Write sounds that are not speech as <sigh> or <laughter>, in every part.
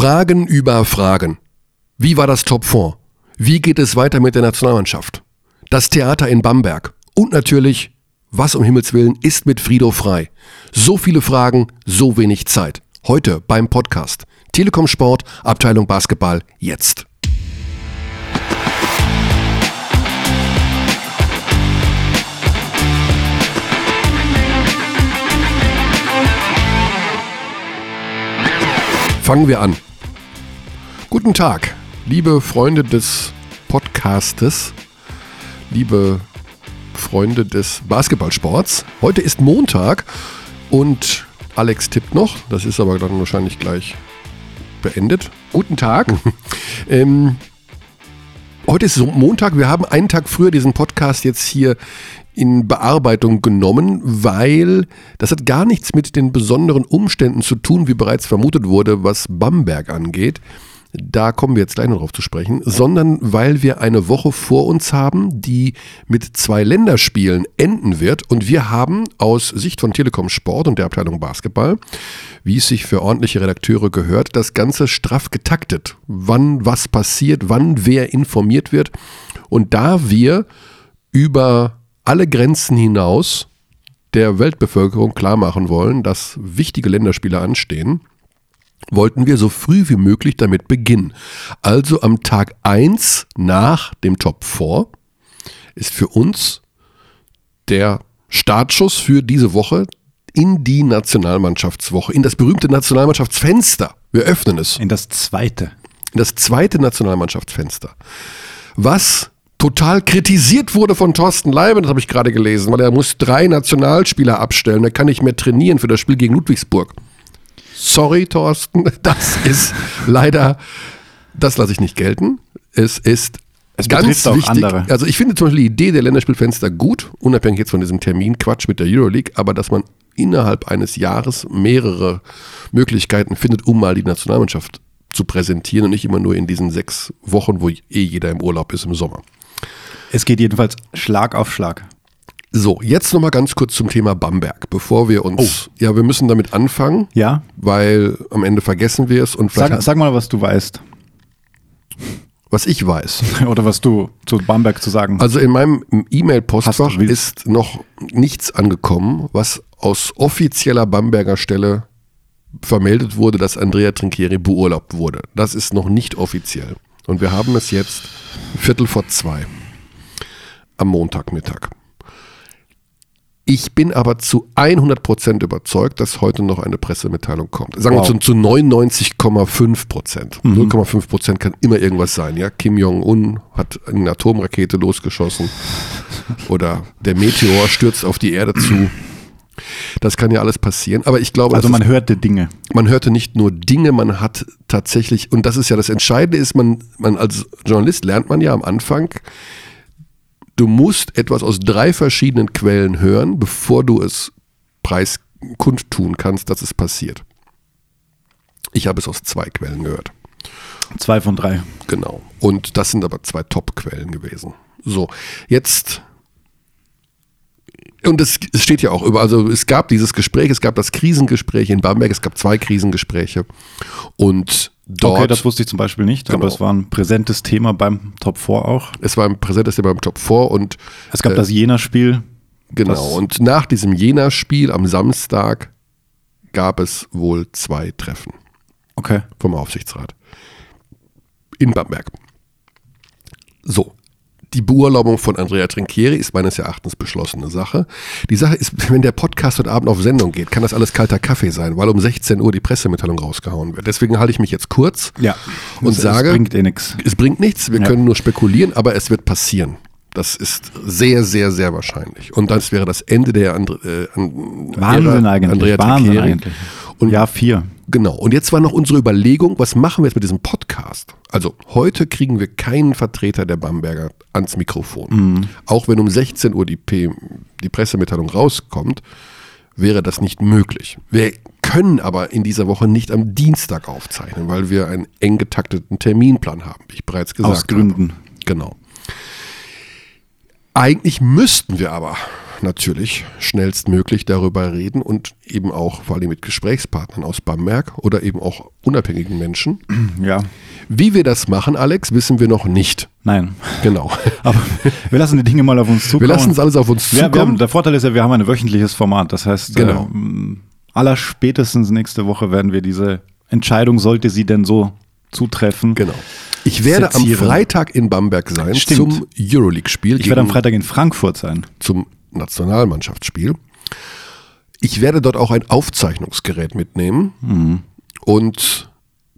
Fragen über Fragen. Wie war das Top 4? Wie geht es weiter mit der Nationalmannschaft? Das Theater in Bamberg. Und natürlich, was um Himmels Willen ist mit Frido frei? So viele Fragen, so wenig Zeit. Heute beim Podcast. Telekom Sport, Abteilung Basketball, jetzt. Fangen wir an. Guten Tag, liebe Freunde des Podcastes, liebe Freunde des Basketballsports. Heute ist Montag und Alex tippt noch, das ist aber dann wahrscheinlich gleich beendet. Guten Tag. <laughs> ähm, heute ist Montag, wir haben einen Tag früher diesen Podcast jetzt hier in Bearbeitung genommen, weil das hat gar nichts mit den besonderen Umständen zu tun, wie bereits vermutet wurde, was Bamberg angeht. Da kommen wir jetzt gleich noch drauf zu sprechen, sondern weil wir eine Woche vor uns haben, die mit zwei Länderspielen enden wird. Und wir haben aus Sicht von Telekom Sport und der Abteilung Basketball, wie es sich für ordentliche Redakteure gehört, das Ganze straff getaktet. Wann was passiert, wann wer informiert wird. Und da wir über alle Grenzen hinaus der Weltbevölkerung klar machen wollen, dass wichtige Länderspiele anstehen, wollten wir so früh wie möglich damit beginnen. Also am Tag 1 nach dem Top 4 ist für uns der Startschuss für diese Woche in die Nationalmannschaftswoche, in das berühmte Nationalmannschaftsfenster. Wir öffnen es. In das zweite. In das zweite Nationalmannschaftsfenster. Was total kritisiert wurde von Thorsten Leiben, das habe ich gerade gelesen, weil er muss drei Nationalspieler abstellen, er kann nicht mehr trainieren für das Spiel gegen Ludwigsburg. Sorry, Thorsten, <laughs> das ist leider, das lasse ich nicht gelten. Es ist es ganz wichtig. Andere. Also ich finde zum Beispiel die Idee der Länderspielfenster gut, unabhängig jetzt von diesem Terminquatsch mit der Euroleague, aber dass man innerhalb eines Jahres mehrere Möglichkeiten findet, um mal die Nationalmannschaft zu präsentieren und nicht immer nur in diesen sechs Wochen, wo eh jeder im Urlaub ist im Sommer. Es geht jedenfalls Schlag auf Schlag. So, jetzt nochmal ganz kurz zum Thema Bamberg, bevor wir uns. Oh. Ja, wir müssen damit anfangen. Ja. Weil am Ende vergessen wir es und sag, sag mal, was du weißt. Was ich weiß. <laughs> Oder was du zu Bamberg zu sagen hast. Also in meinem E-Mail-Postfach ist noch nichts angekommen, was aus offizieller Bamberger Stelle vermeldet wurde, dass Andrea Trinchieri beurlaubt wurde. Das ist noch nicht offiziell. Und wir haben es jetzt Viertel vor zwei am Montagmittag. Ich bin aber zu 100% überzeugt, dass heute noch eine Pressemitteilung kommt. Sagen wir wow. zu, 99,5%. Mhm. 0,5% kann immer irgendwas sein. Ja? Kim Jong-un hat eine Atomrakete losgeschossen oder der Meteor stürzt auf die Erde zu. Das kann ja alles passieren, aber ich glaube. Also man ist, hörte Dinge. Man hörte nicht nur Dinge, man hat tatsächlich, und das ist ja das Entscheidende, ist, man, man als Journalist lernt man ja am Anfang, Du musst etwas aus drei verschiedenen Quellen hören, bevor du es preiskundtun kannst, dass es passiert. Ich habe es aus zwei Quellen gehört. Zwei von drei. Genau. Und das sind aber zwei Top-Quellen gewesen. So, jetzt und es, es, steht ja auch über, also es gab dieses Gespräch, es gab das Krisengespräch in Bamberg, es gab zwei Krisengespräche und dort. Okay, das wusste ich zum Beispiel nicht, genau. aber es war ein präsentes Thema beim Top 4 auch. Es war ein präsentes Thema beim Top 4 und. Es gab äh, das Jena-Spiel. Genau, und nach diesem Jena-Spiel am Samstag gab es wohl zwei Treffen. Okay. Vom Aufsichtsrat. In Bamberg. So, die Beurlaubung von Andrea Trinchieri ist meines Erachtens beschlossene Sache. Die Sache ist, <laughs> wenn der Podcast heute Abend auf Sendung geht, kann das alles kalter Kaffee sein, weil um 16 Uhr die Pressemitteilung rausgehauen wird. Deswegen halte ich mich jetzt kurz ja, und es, sage, es bringt eh nichts. Es bringt nichts, wir ja. können nur spekulieren, aber es wird passieren. Das ist sehr, sehr, sehr wahrscheinlich. Und das wäre das Ende der Andre, äh, Wahnsinn eigentlich. Andrea Wahnsinn Trinchieri. eigentlich. Und Jahr vier. Genau. Und jetzt war noch unsere Überlegung, was machen wir jetzt mit diesem Podcast? Also heute kriegen wir keinen Vertreter der Bamberger ans Mikrofon. Mhm. Auch wenn um 16 Uhr die, P die Pressemitteilung rauskommt, wäre das nicht möglich. Wir können aber in dieser Woche nicht am Dienstag aufzeichnen, weil wir einen eng getakteten Terminplan haben, wie ich bereits gesagt habe. Aus Gründen. Habe. Genau. Eigentlich müssten wir aber natürlich schnellstmöglich darüber reden und eben auch vor allem mit Gesprächspartnern aus Bamberg oder eben auch unabhängigen Menschen. <clears throat> Ja. Wie wir das machen, Alex, wissen wir noch nicht. Nein. Genau. <laughs> Aber wir lassen die Dinge mal auf uns zukommen. Wir lassen es alles auf uns Ja, zukommen. haben, der Vorteil ist ja, wir haben ein wöchentliches Format. Das heißt, Genau. äh, aller spätestens nächste Woche werden wir diese Entscheidung, sollte sie denn so zutreffen. Genau. Ich werde am Sezieren. Freitag in Bamberg sein Stimmt. zum Euroleague-Spiel. Ich werde am Freitag in Frankfurt sein. zum Nationalmannschaftsspiel. Ich werde dort auch ein Aufzeichnungsgerät mitnehmen Mhm. und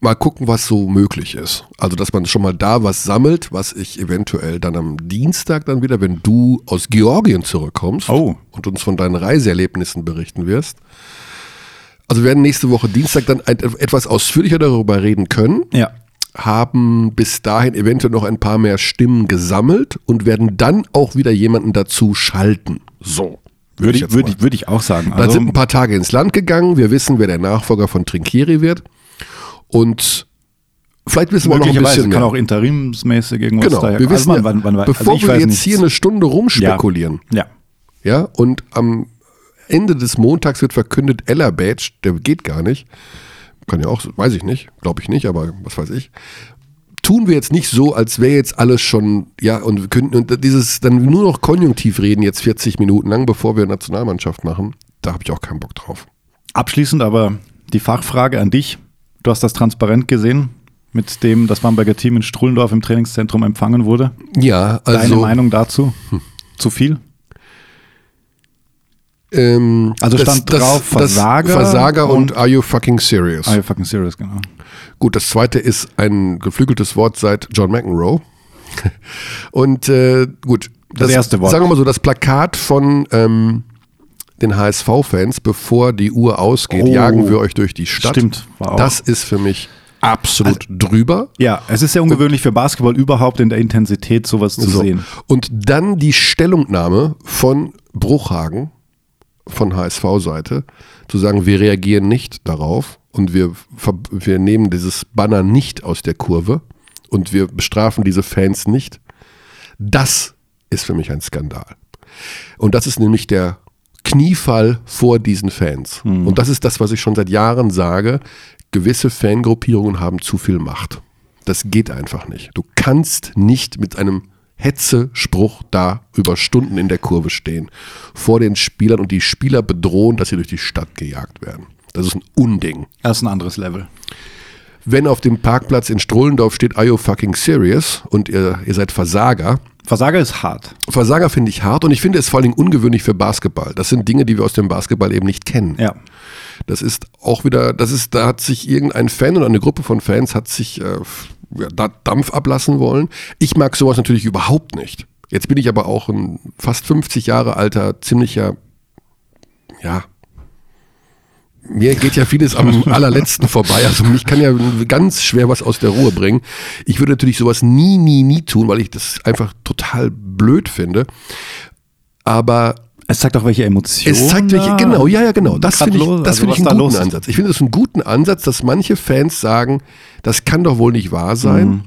mal gucken, was so möglich ist. Also, dass man schon mal da was sammelt, was ich eventuell dann am Dienstag dann wieder, wenn du aus Georgien zurückkommst Oh. und uns von deinen Reiseerlebnissen berichten wirst. Also wir werden nächste Woche Dienstag dann etwas ausführlicher darüber reden können Ja. Haben bis dahin eventuell noch ein paar mehr Stimmen gesammelt und werden dann auch wieder jemanden dazu schalten. So. Würde ich, würde ich, würde ich auch sagen. Dann Also, sind ein paar Tage ins Land gegangen. Wir wissen, wer der Nachfolger von Trinkieri wird. Und vielleicht wissen wir noch ein bisschen kann mehr. auch interimsmäßig irgendwas genau. daher Wir wissen, also ja, man, man, man, bevor also wir jetzt nichts. hier eine Stunde rumspekulieren, Ja. ja, und am Ende des Montags wird verkündet, Ella Badge, der geht gar nicht. Kann ja auch, weiß ich nicht, glaube ich nicht, aber was weiß ich. Tun wir jetzt nicht so, als wäre jetzt alles schon, ja, und wir könnten und dieses dann nur noch konjunktiv reden, jetzt 40 Minuten lang, bevor wir Nationalmannschaft machen. Da habe ich auch keinen Bock drauf. Abschließend aber die Fachfrage an dich. Du hast das transparent gesehen, mit dem das Bamberger Team in Strullendorf im Trainingszentrum empfangen wurde. Ja, Deine also. Meinung dazu? Zu viel? Ähm, Also stand drauf Versager Versager und, und- Are you fucking serious? Are you fucking serious, genau. Gut, das zweite ist ein geflügeltes Wort seit John McEnroe. <laughs> Und äh, gut, Das erste Wort. Sagen wir mal so, das Plakat von ähm, den HSV-Fans, bevor die Uhr ausgeht, Oh. jagen wir euch durch die Stadt. Stimmt, auch- Das ist für mich absolut drüber. Ja, es ist sehr ungewöhnlich für Basketball überhaupt in der Intensität sowas zu So. sehen. Und dann die Stellungnahme von Bruchhagen von HSV-Seite, zu sagen, wir reagieren nicht darauf und wir, wir nehmen dieses Banner nicht aus der Kurve und wir bestrafen diese Fans nicht. Das ist für mich ein Skandal. Und das ist nämlich der Kniefall vor diesen Fans. Und das ist das, was ich schon seit Jahren sage. Gewisse Fangruppierungen haben zu viel Macht. Das geht einfach nicht. Du kannst nicht mit einem Hetze-Spruch da über Stunden in der Kurve stehen, vor den Spielern und die Spieler bedrohen, dass sie durch die Stadt gejagt werden. Das ist ein Unding. Das ist ein anderes Level. Wenn auf dem Parkplatz in Strullendorf steht, are you fucking serious? Und ihr, ihr seid Versager, Versager ist hart. Versager finde ich hart und ich finde es vor allen Dingen ungewöhnlich für Basketball. Das sind Dinge, die wir aus dem Basketball eben nicht kennen. Ja. Das ist auch wieder, das ist, da hat sich irgendein Fan oder eine Gruppe von Fans hat sich äh, Dampf ablassen wollen. Ich mag sowas natürlich überhaupt nicht. Jetzt bin ich aber auch ein fast 50 Jahre alter, ziemlicher, ja, mir geht ja vieles am <laughs> allerletzten vorbei. Also mich kann ja ganz schwer was aus der Ruhe bringen. Ich würde natürlich sowas nie, nie, nie tun, weil ich das einfach total blöd finde. Aber Es zeigt auch, welche Emotionen. es zeigt welche, genau, ja, ja, genau. Das finde ich, das also finde ich einen guten. Ansatz. Ich finde es einen guten Ansatz, dass manche Fans sagen, das kann doch wohl nicht wahr sein. Mhm.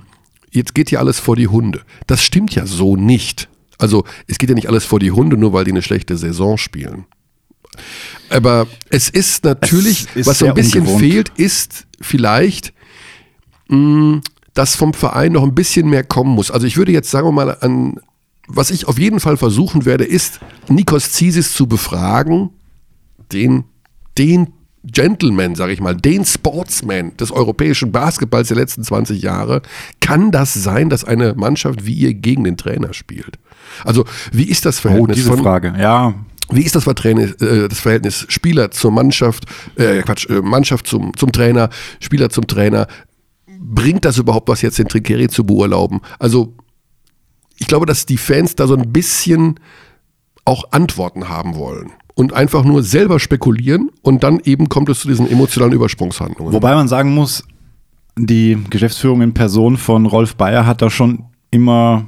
Jetzt geht hier alles vor die Hunde. Das stimmt ja so nicht. Also es geht ja nicht alles vor die Hunde, nur weil die eine schlechte Saison spielen. Aber es ist natürlich, Es ist was so ein bisschen ungewohnt. fehlt, ist vielleicht, mh, dass vom Verein noch ein bisschen mehr kommen muss. Also ich würde jetzt sagen wir mal an, was ich auf jeden Fall versuchen werde, ist Nikos Zisis zu befragen, den, den Gentleman, sage ich mal, den Sportsman des europäischen Basketballs der letzten 20 Jahre. Kann das sein, dass eine Mannschaft wie ihr gegen den Trainer spielt? Also wie ist das Oh, Verhältnis diese von Frage. Ja, wie ist das Verhältnis, äh, das Verhältnis Spieler zur Mannschaft, äh, Quatsch, äh, Mannschaft zum, zum Trainer, Spieler zum Trainer? Bringt das überhaupt was jetzt, den Trikeri zu beurlauben? Also, ich glaube, dass die Fans da so ein bisschen auch Antworten haben wollen und einfach nur selber spekulieren und dann eben kommt es zu diesen emotionalen Übersprungshandlungen. Wobei man sagen muss, die Geschäftsführung in Person von Rolf Bayer hat da schon immer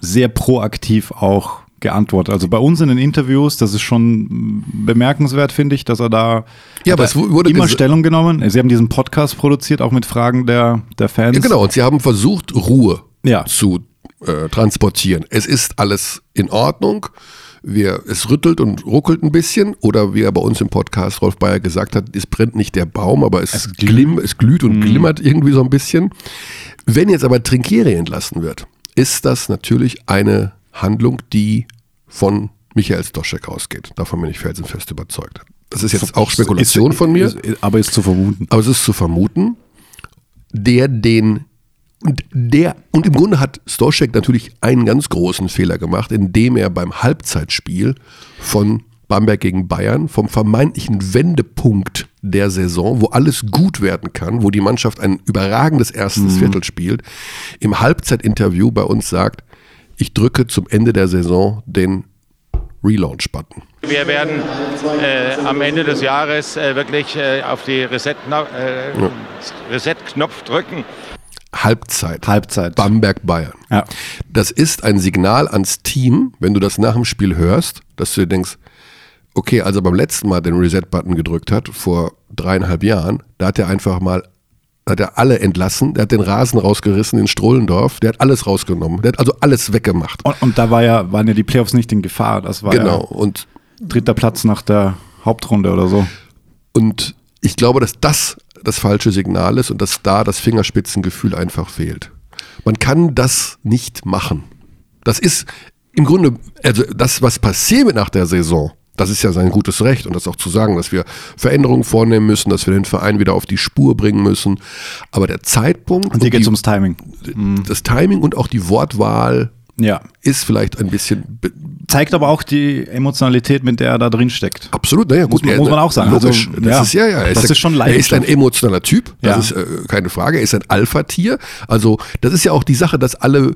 sehr proaktiv auch geantwortet. Also bei uns in den Interviews, das ist schon bemerkenswert, finde ich, dass er da Ja, aber er es wurde immer Stellung genommen. Sie haben diesen Podcast produziert, auch mit Fragen der, der Fans. ja, genau, und sie haben versucht, Ruhe Ja. zu äh, transportieren. Es ist alles in Ordnung. wir, es rüttelt und ruckelt ein bisschen oder wie er bei uns im Podcast Rolf Bayer gesagt hat, es brennt nicht der Baum, aber es, Es glimm, es glüht und glimmert irgendwie so ein bisschen. Wenn jetzt aber Trinkieri entlassen wird, ist das natürlich eine Handlung, die von Michael Stoschek ausgeht. Davon bin ich felsenfest überzeugt. Das ist jetzt auch Spekulation von mir. Aber ist zu vermuten. Aber es ist zu vermuten, der den und der und im Grunde hat Stoschek natürlich einen ganz großen Fehler gemacht, indem er beim Halbzeitspiel von Bamberg gegen Bayern vom vermeintlichen Wendepunkt der Saison, wo alles gut werden kann, wo die Mannschaft ein überragendes erstes Viertel spielt, im Halbzeitinterview bei uns sagt, ich drücke zum Ende der Saison den Relaunch-Button. Wir werden äh, am Ende des Jahres äh, wirklich äh, auf die Reset-Knopf äh, Reset drücken. Halbzeit. Halbzeit. Bamberg Bayern. Ja. Das ist ein Signal ans Team, wenn du das nach dem Spiel hörst, dass du dir denkst, okay, als er beim letzten Mal den Reset-Button gedrückt hat, vor dreieinhalb Jahren, da hat er einfach mal, hat er alle entlassen, der hat den Rasen rausgerissen in Strohlendorf, der hat alles rausgenommen, der hat also alles weggemacht. Und, und da war ja, waren ja die Playoffs nicht in Gefahr. Das war genau. ja Und, dritter Platz nach der Hauptrunde oder so. und ich glaube, dass das das falsche Signal ist und dass da das Fingerspitzengefühl einfach fehlt. Man kann das nicht machen. Das ist im Grunde, also das, was passiert nach der Saison, das ist ja sein gutes Recht und das auch zu sagen, dass wir Veränderungen vornehmen müssen, dass wir den Verein wieder auf die Spur bringen müssen. Aber der Zeitpunkt, Und hier geht es ums Timing. das Timing und auch die Wortwahl Ja. ist vielleicht ein bisschen Zeigt aber auch die Emotionalität, mit der er da drin steckt. Absolut, naja, gut. man- er- muss man auch sagen. Logisch. Also, das ja, ist ja, ja. er das ein- ist schon Er ist ein emotionaler Typ, das ist äh, keine Frage. Er ist ein Alpha-Tier. Also, das ist ja auch die Sache, dass alle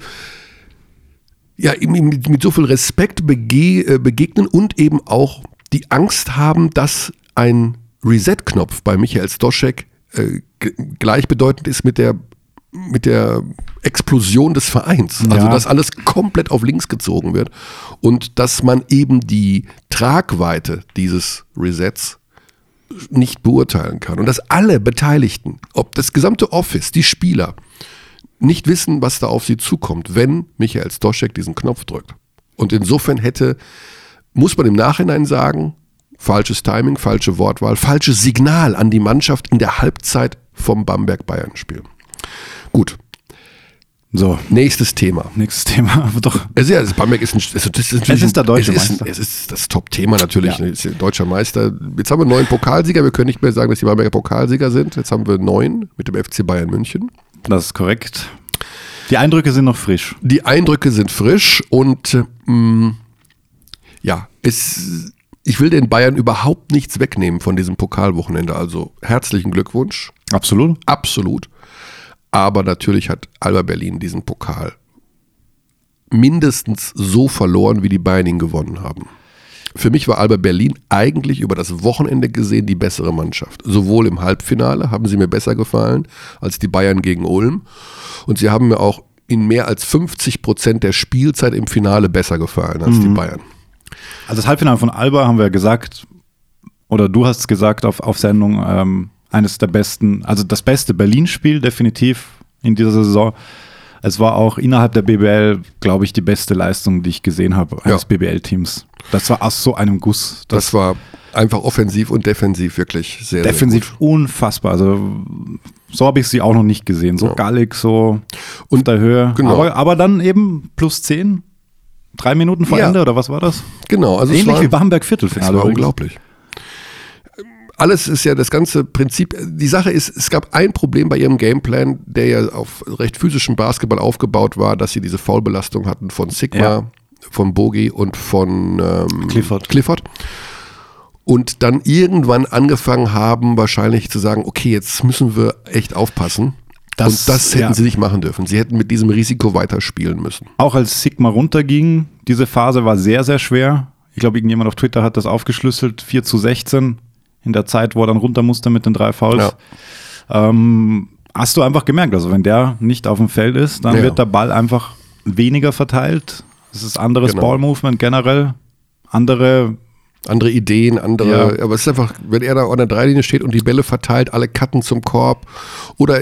ja, ihm mit, mit so viel Respekt bege äh, begegnen und eben auch die Angst haben, dass ein Reset-Knopf bei Michael Stoschek äh, gleichbedeutend ist mit der mit der Explosion des Vereins. Also, Ja. dass alles komplett auf links gezogen wird und dass man eben die Tragweite dieses Resets nicht beurteilen kann. Und dass alle Beteiligten, ob das gesamte Office, die Spieler, nicht wissen, was da auf sie zukommt, wenn Michael Stoschek diesen Knopf drückt. Und insofern hätte, muss man im Nachhinein sagen, falsches Timing, falsche Wortwahl, falsches Signal an die Mannschaft in der Halbzeit vom Bamberg-Bayern-Spiel. Gut, So, nächstes Thema. nächstes Thema. <laughs> Aber doch. Also ja, das Bamberg ist ein, es ist, ist, Es ist der deutsche ein, es ist, Meister. Es ist das Top-Thema natürlich. Ja. ne, Es ist deutscher Meister. Jetzt haben wir neuen Pokalsieger. Wir können nicht mehr sagen, dass die Bamberger Pokalsieger sind. Jetzt haben wir neun mit dem FC Bayern München. Das ist korrekt. Die Eindrücke sind noch frisch. Die Eindrücke sind frisch und ähm, ja, es, ich will den Bayern überhaupt nichts wegnehmen von diesem Pokalwochenende. Also herzlichen Glückwunsch. Absolut. Absolut. Aber natürlich hat Alba Berlin diesen Pokal mindestens so verloren, wie die Bayern ihn gewonnen haben. Für mich war Alba Berlin eigentlich über das Wochenende gesehen die bessere Mannschaft. Sowohl im Halbfinale haben sie mir besser gefallen als die Bayern gegen Ulm. Und sie haben mir auch in mehr als 50 Prozent der Spielzeit im Finale besser gefallen als die Bayern. Also das Halbfinale von Alba haben wir gesagt, oder du hast es gesagt auf, auf Sendung, ähm, eines der besten, also das beste Berlin-Spiel definitiv in dieser Saison. Es war auch innerhalb der BBL, glaube ich, die beste Leistung, die ich gesehen habe eines Ja. BBL-Teams. Das war aus so einem Guss. Das, Das war einfach offensiv und defensiv wirklich sehr, defensiv unfassbar. Also so habe ich sie auch noch nicht gesehen. So gallig, so auf der Höhe. genau. Aber, aber dann eben plus 10, drei Minuten vor Ja. Ende oder was war das? sehr gut. Genau, also Ähnlich war, wie Bamberg Das Viertelfinale. war übrigens. unglaublich. Alles ist ja das ganze Prinzip. Die Sache ist, es gab ein Problem bei ihrem Gameplan, der ja auf recht physischem Basketball aufgebaut war, dass sie diese Foulbelastung hatten von Sigma, Ja. von Bogi und von ähm, Clifford. Clifford. Und dann irgendwann angefangen haben, wahrscheinlich zu sagen, okay, jetzt müssen wir echt aufpassen. Das- und das hätten ja. sie nicht machen dürfen. Sie hätten mit diesem Risiko weiterspielen müssen. Auch als Sigma runterging, diese Phase war sehr, sehr schwer. Ich glaube, irgendjemand auf Twitter hat das aufgeschlüsselt. 4 zu 16 in der Zeit, wo er dann runter musste mit den drei Fouls. Ähm, hast du einfach gemerkt, also wenn der nicht auf dem Feld ist, dann Ja. wird der Ball einfach weniger verteilt. Es ist anderes Genau. Ballmovement generell, andere andere Ideen, andere, Ja. aber es ist einfach, wenn er da an der Dreilinie steht und die Bälle verteilt, alle Cutten zum Korb oder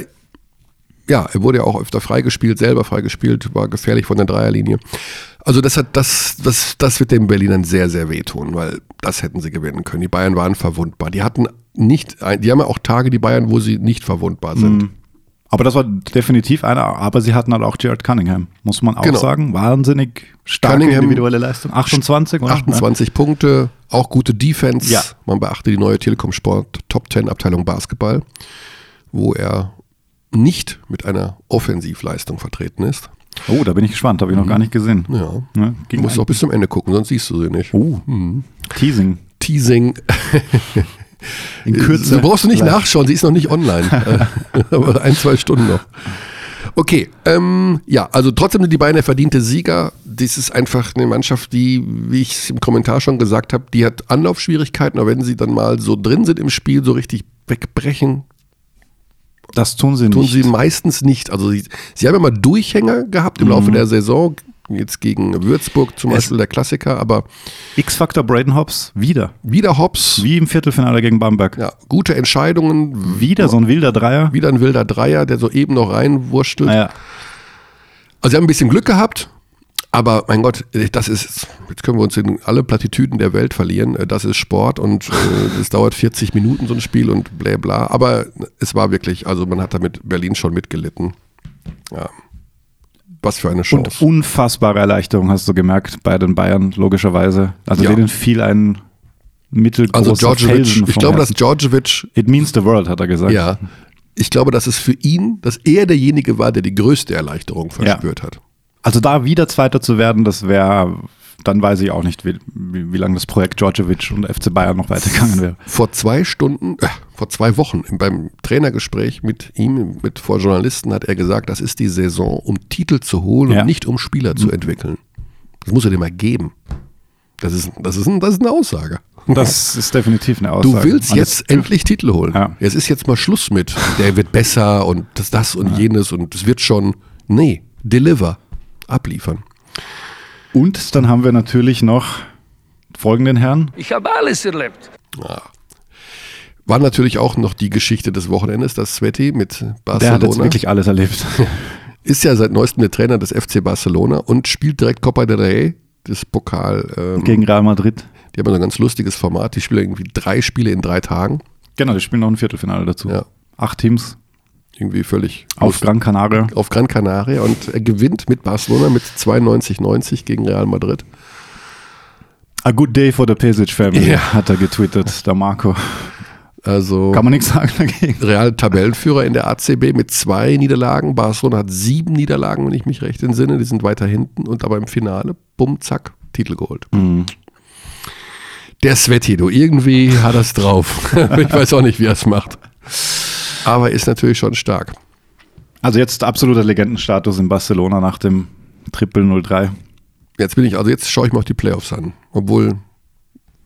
ja, er wurde ja auch öfter freigespielt, selber freigespielt, war gefährlich von der Dreierlinie. Also das hat das, das, das wird den Berlinern sehr, sehr wehtun, weil das hätten sie gewinnen können. Die Bayern waren verwundbar. Die hatten nicht, die haben ja auch Tage, die Bayern, wo sie nicht verwundbar sind. Mhm. Aber das war definitiv einer, aber sie hatten halt auch Jared Cunningham, muss man auch Genau. sagen. Wahnsinnig starke Cunningham- individuelle Leistung. 28, oder? 28 Punkte, auch gute Defense. Ja. Man beachte die neue Telekom Sport Top 10 Abteilung Basketball, wo er nicht mit einer Offensivleistung vertreten ist. Oh, da bin ich gespannt, habe ich noch gar nicht gesehen. Ja. Ne? Du musst ein- auch bis zum Ende gucken, sonst siehst du sie nicht. Oh, Teasing. Teasing. In Kürze. Du brauchst du nicht nachschauen, sie ist noch nicht online. Äh, <laughs> Aber ein, zwei Stunden noch. Okay, ähm, ja, also trotzdem sind die Bayern der verdiente Sieger. Das ist einfach eine Mannschaft, die, wie ich es im Kommentar schon gesagt habe, die hat Anlaufschwierigkeiten, aber wenn sie dann mal so drin sind im Spiel, so richtig wegbrechen, Das tun sie tun nicht. sie meistens nicht. Also sie, sie haben immer Durchhänger gehabt im Laufe der Saison, jetzt gegen Würzburg zum Es- Beispiel der Klassiker, aber X-Factor Braden Hobbs, wieder. wieder Hops, Wie im Viertelfinale gegen Bamberg. ja, gute Entscheidungen, Wieder so ein wilder Dreier. wieder ein wilder Dreier, der so eben noch reinwurstelt. Naja, Also sie haben ein bisschen Glück gehabt, aber mein Gott, das ist, jetzt können wir uns in alle Plattitüden der Welt verlieren. Das ist Sport und äh, <laughs> es dauert 40 Minuten so ein Spiel und bla bla. Aber es war wirklich, also man hat damit Berlin schon mitgelitten. Ja. Was für eine und Chance. unfassbare Erleichterung hast du gemerkt bei den Bayern, logischerweise. Also Ja. denen fiel ein mittelgroßer Also Felsen ich glaube, dass. Djordjevic, It means the world, hat er gesagt. ja, ich glaube, dass es für ihn, dass er derjenige war, der die größte Erleichterung verspürt hat. Also da wieder Zweiter zu werden, das wäre, dann weiß ich auch nicht, wie, wie, wie lange das Projekt Djordjevic und FC Bayern noch weitergegangen wäre. vor zwei Stunden, äh, vor zwei Wochen im- beim Trainergespräch mit ihm, mit vor Journalisten, hat er gesagt, das ist die Saison, um Titel zu holen Ja. und nicht um Spieler zu entwickeln. Das muss er dir mal geben. Das ist, das ist, ein, das ist eine Aussage. Das ist definitiv eine Aussage. Du willst Und jetzt endlich Titel holen. Ja. Es ist jetzt mal Schluss mit, der wird besser und das, das und jenes und es wird schon, nee, deliver, abliefern. Und dann haben wir natürlich noch folgenden Herrn. Ich habe alles erlebt. War natürlich auch noch die Geschichte des Wochenendes, das Sveti mit Barcelona. Der hat jetzt wirklich alles erlebt. <laughs> ist ja seit neuestem der Trainer des FC Barcelona und spielt direkt Copa del Rey, das Pokal. Ähm, Gegen Real Madrid. die haben so ein ganz lustiges Format. Die spielen irgendwie drei Spiele in drei Tagen. Genau, die spielen noch ein Viertelfinale dazu. Ja. Acht Teams Irgendwie völlig auf Gran Canaria. auf Gran Canaria und er gewinnt mit Barcelona mit 92-90 gegen Real Madrid. A good day for the Pesic family, Ja. hat er getwittert, der Marco. Also Kann man nichts sagen dagegen. Real Tabellenführer in der ACB mit zwei Niederlagen. Barcelona hat sieben Niederlagen, wenn ich mich recht entsinne. Die sind weiter hinten und aber im Finale, bumm, zack, Titel geholt. Mhm. Der Sveti, du, irgendwie hat er es drauf. <laughs> ich weiß auch nicht, wie er es macht. Aber ist natürlich schon stark. Also jetzt absoluter Legendenstatus in Barcelona nach dem Triple 03. Jetzt bin ich, also jetzt schaue ich mal auf die Playoffs an. Obwohl,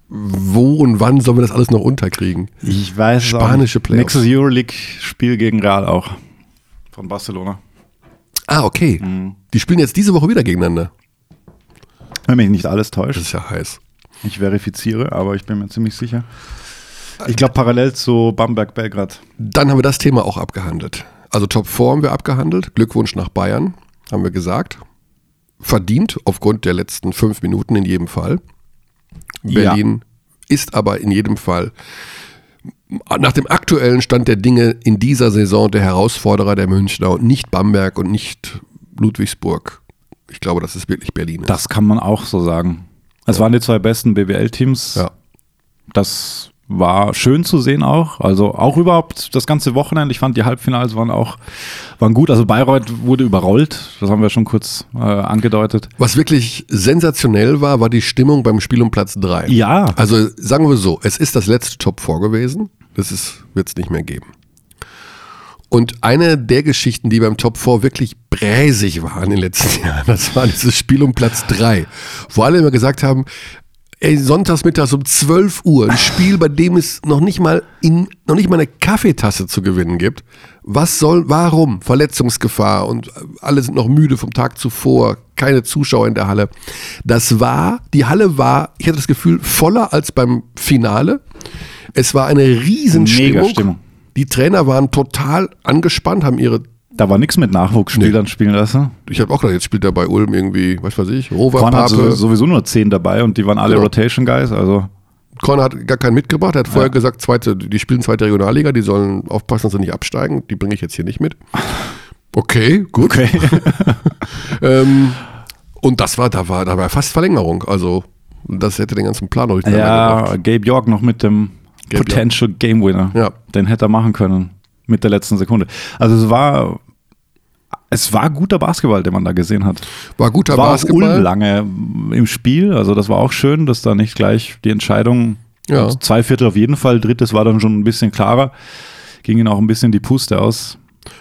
wo und wann sollen wir das alles noch unterkriegen? Ich weiß auch Spanische nicht. Playoffs. Nächstes Euroleague-Spiel gegen Real auch. Von Barcelona. Ah, okay. Mhm. Die spielen jetzt diese Woche wieder gegeneinander. Wenn mich nicht alles Das täuscht. ist ja heiß. Ich verifiziere, aber ich bin mir ziemlich sicher. Ich glaube parallel zu Bamberg Belgrad. Dann haben wir das Thema auch abgehandelt. Also Top 4 haben wir abgehandelt. Glückwunsch nach Bayern, haben wir gesagt. Verdient aufgrund der letzten fünf Minuten in jedem Fall. Berlin ist aber in jedem Fall nach dem aktuellen Stand der Dinge in dieser Saison der Herausforderer der Münchner und nicht Bamberg und nicht Ludwigsburg. Ich glaube, dass es wirklich Berlin ist. Das kann man auch so sagen. Es waren die zwei besten BWL-Teams. ja. Das war schön zu sehen auch. Also auch überhaupt das ganze Wochenende. Ich fand die Halbfinals waren auch waren gut. Also Bayreuth wurde überrollt. Das haben wir schon kurz äh, angedeutet. Was wirklich sensationell war, war die Stimmung beim Spiel um Platz 3. Ja. Also sagen wir so, es ist das letzte Top 4 gewesen. Das wird es nicht mehr geben. Und eine der Geschichten, die beim Top 4 wirklich bräsig waren in den letzten <laughs> Jahren, das war dieses Spiel um Platz 3. Wo alle immer gesagt haben, ey, sonntagsmittags um 12 Uhr, ein Spiel, bei dem es noch nicht mal in, noch nicht mal eine Kaffeetasse zu gewinnen gibt. Was soll, warum? Verletzungsgefahr und alle sind noch müde vom Tag zuvor, keine Zuschauer in der Halle. Das war, die Halle war, ich hatte das Gefühl, voller als beim Finale. Es war eine Riesenstimmung. Mega Stimmung. Die Trainer waren total angespannt, haben ihre Da war nichts mit Nachwuchsspielern spielen lassen. Ich habe auch gedacht, jetzt spielt er bei Ulm irgendwie, was weiß ich, Rover, Korn Pape. so- sowieso nur zehn dabei und die waren alle Genau. Rotation Guys, also Korn hat gar keinen mitgebracht. Er hat vorher Ja. gesagt, zweite, die spielen zweite Regionalliga, die sollen aufpassen, dass sie nicht absteigen. Die bringe ich jetzt hier nicht mit. Okay, gut. okay. <laughs> Ähm, und das war, da war, da war fast Verlängerung. Also, das hätte den ganzen Plan noch nicht ja. Gabe York noch mit dem Gabe Potential Game Winner. Ja. Den hätte er machen können mit der letzten Sekunde. Also es war es war guter Basketball, den man da gesehen hat. War guter war Basketball. Ulm lange im Spiel, also das war auch schön, dass da nicht gleich die Entscheidung Ja. also zwei Viertel auf jeden Fall, drittes war dann schon ein bisschen klarer, ging ihnen auch ein bisschen die Puste aus.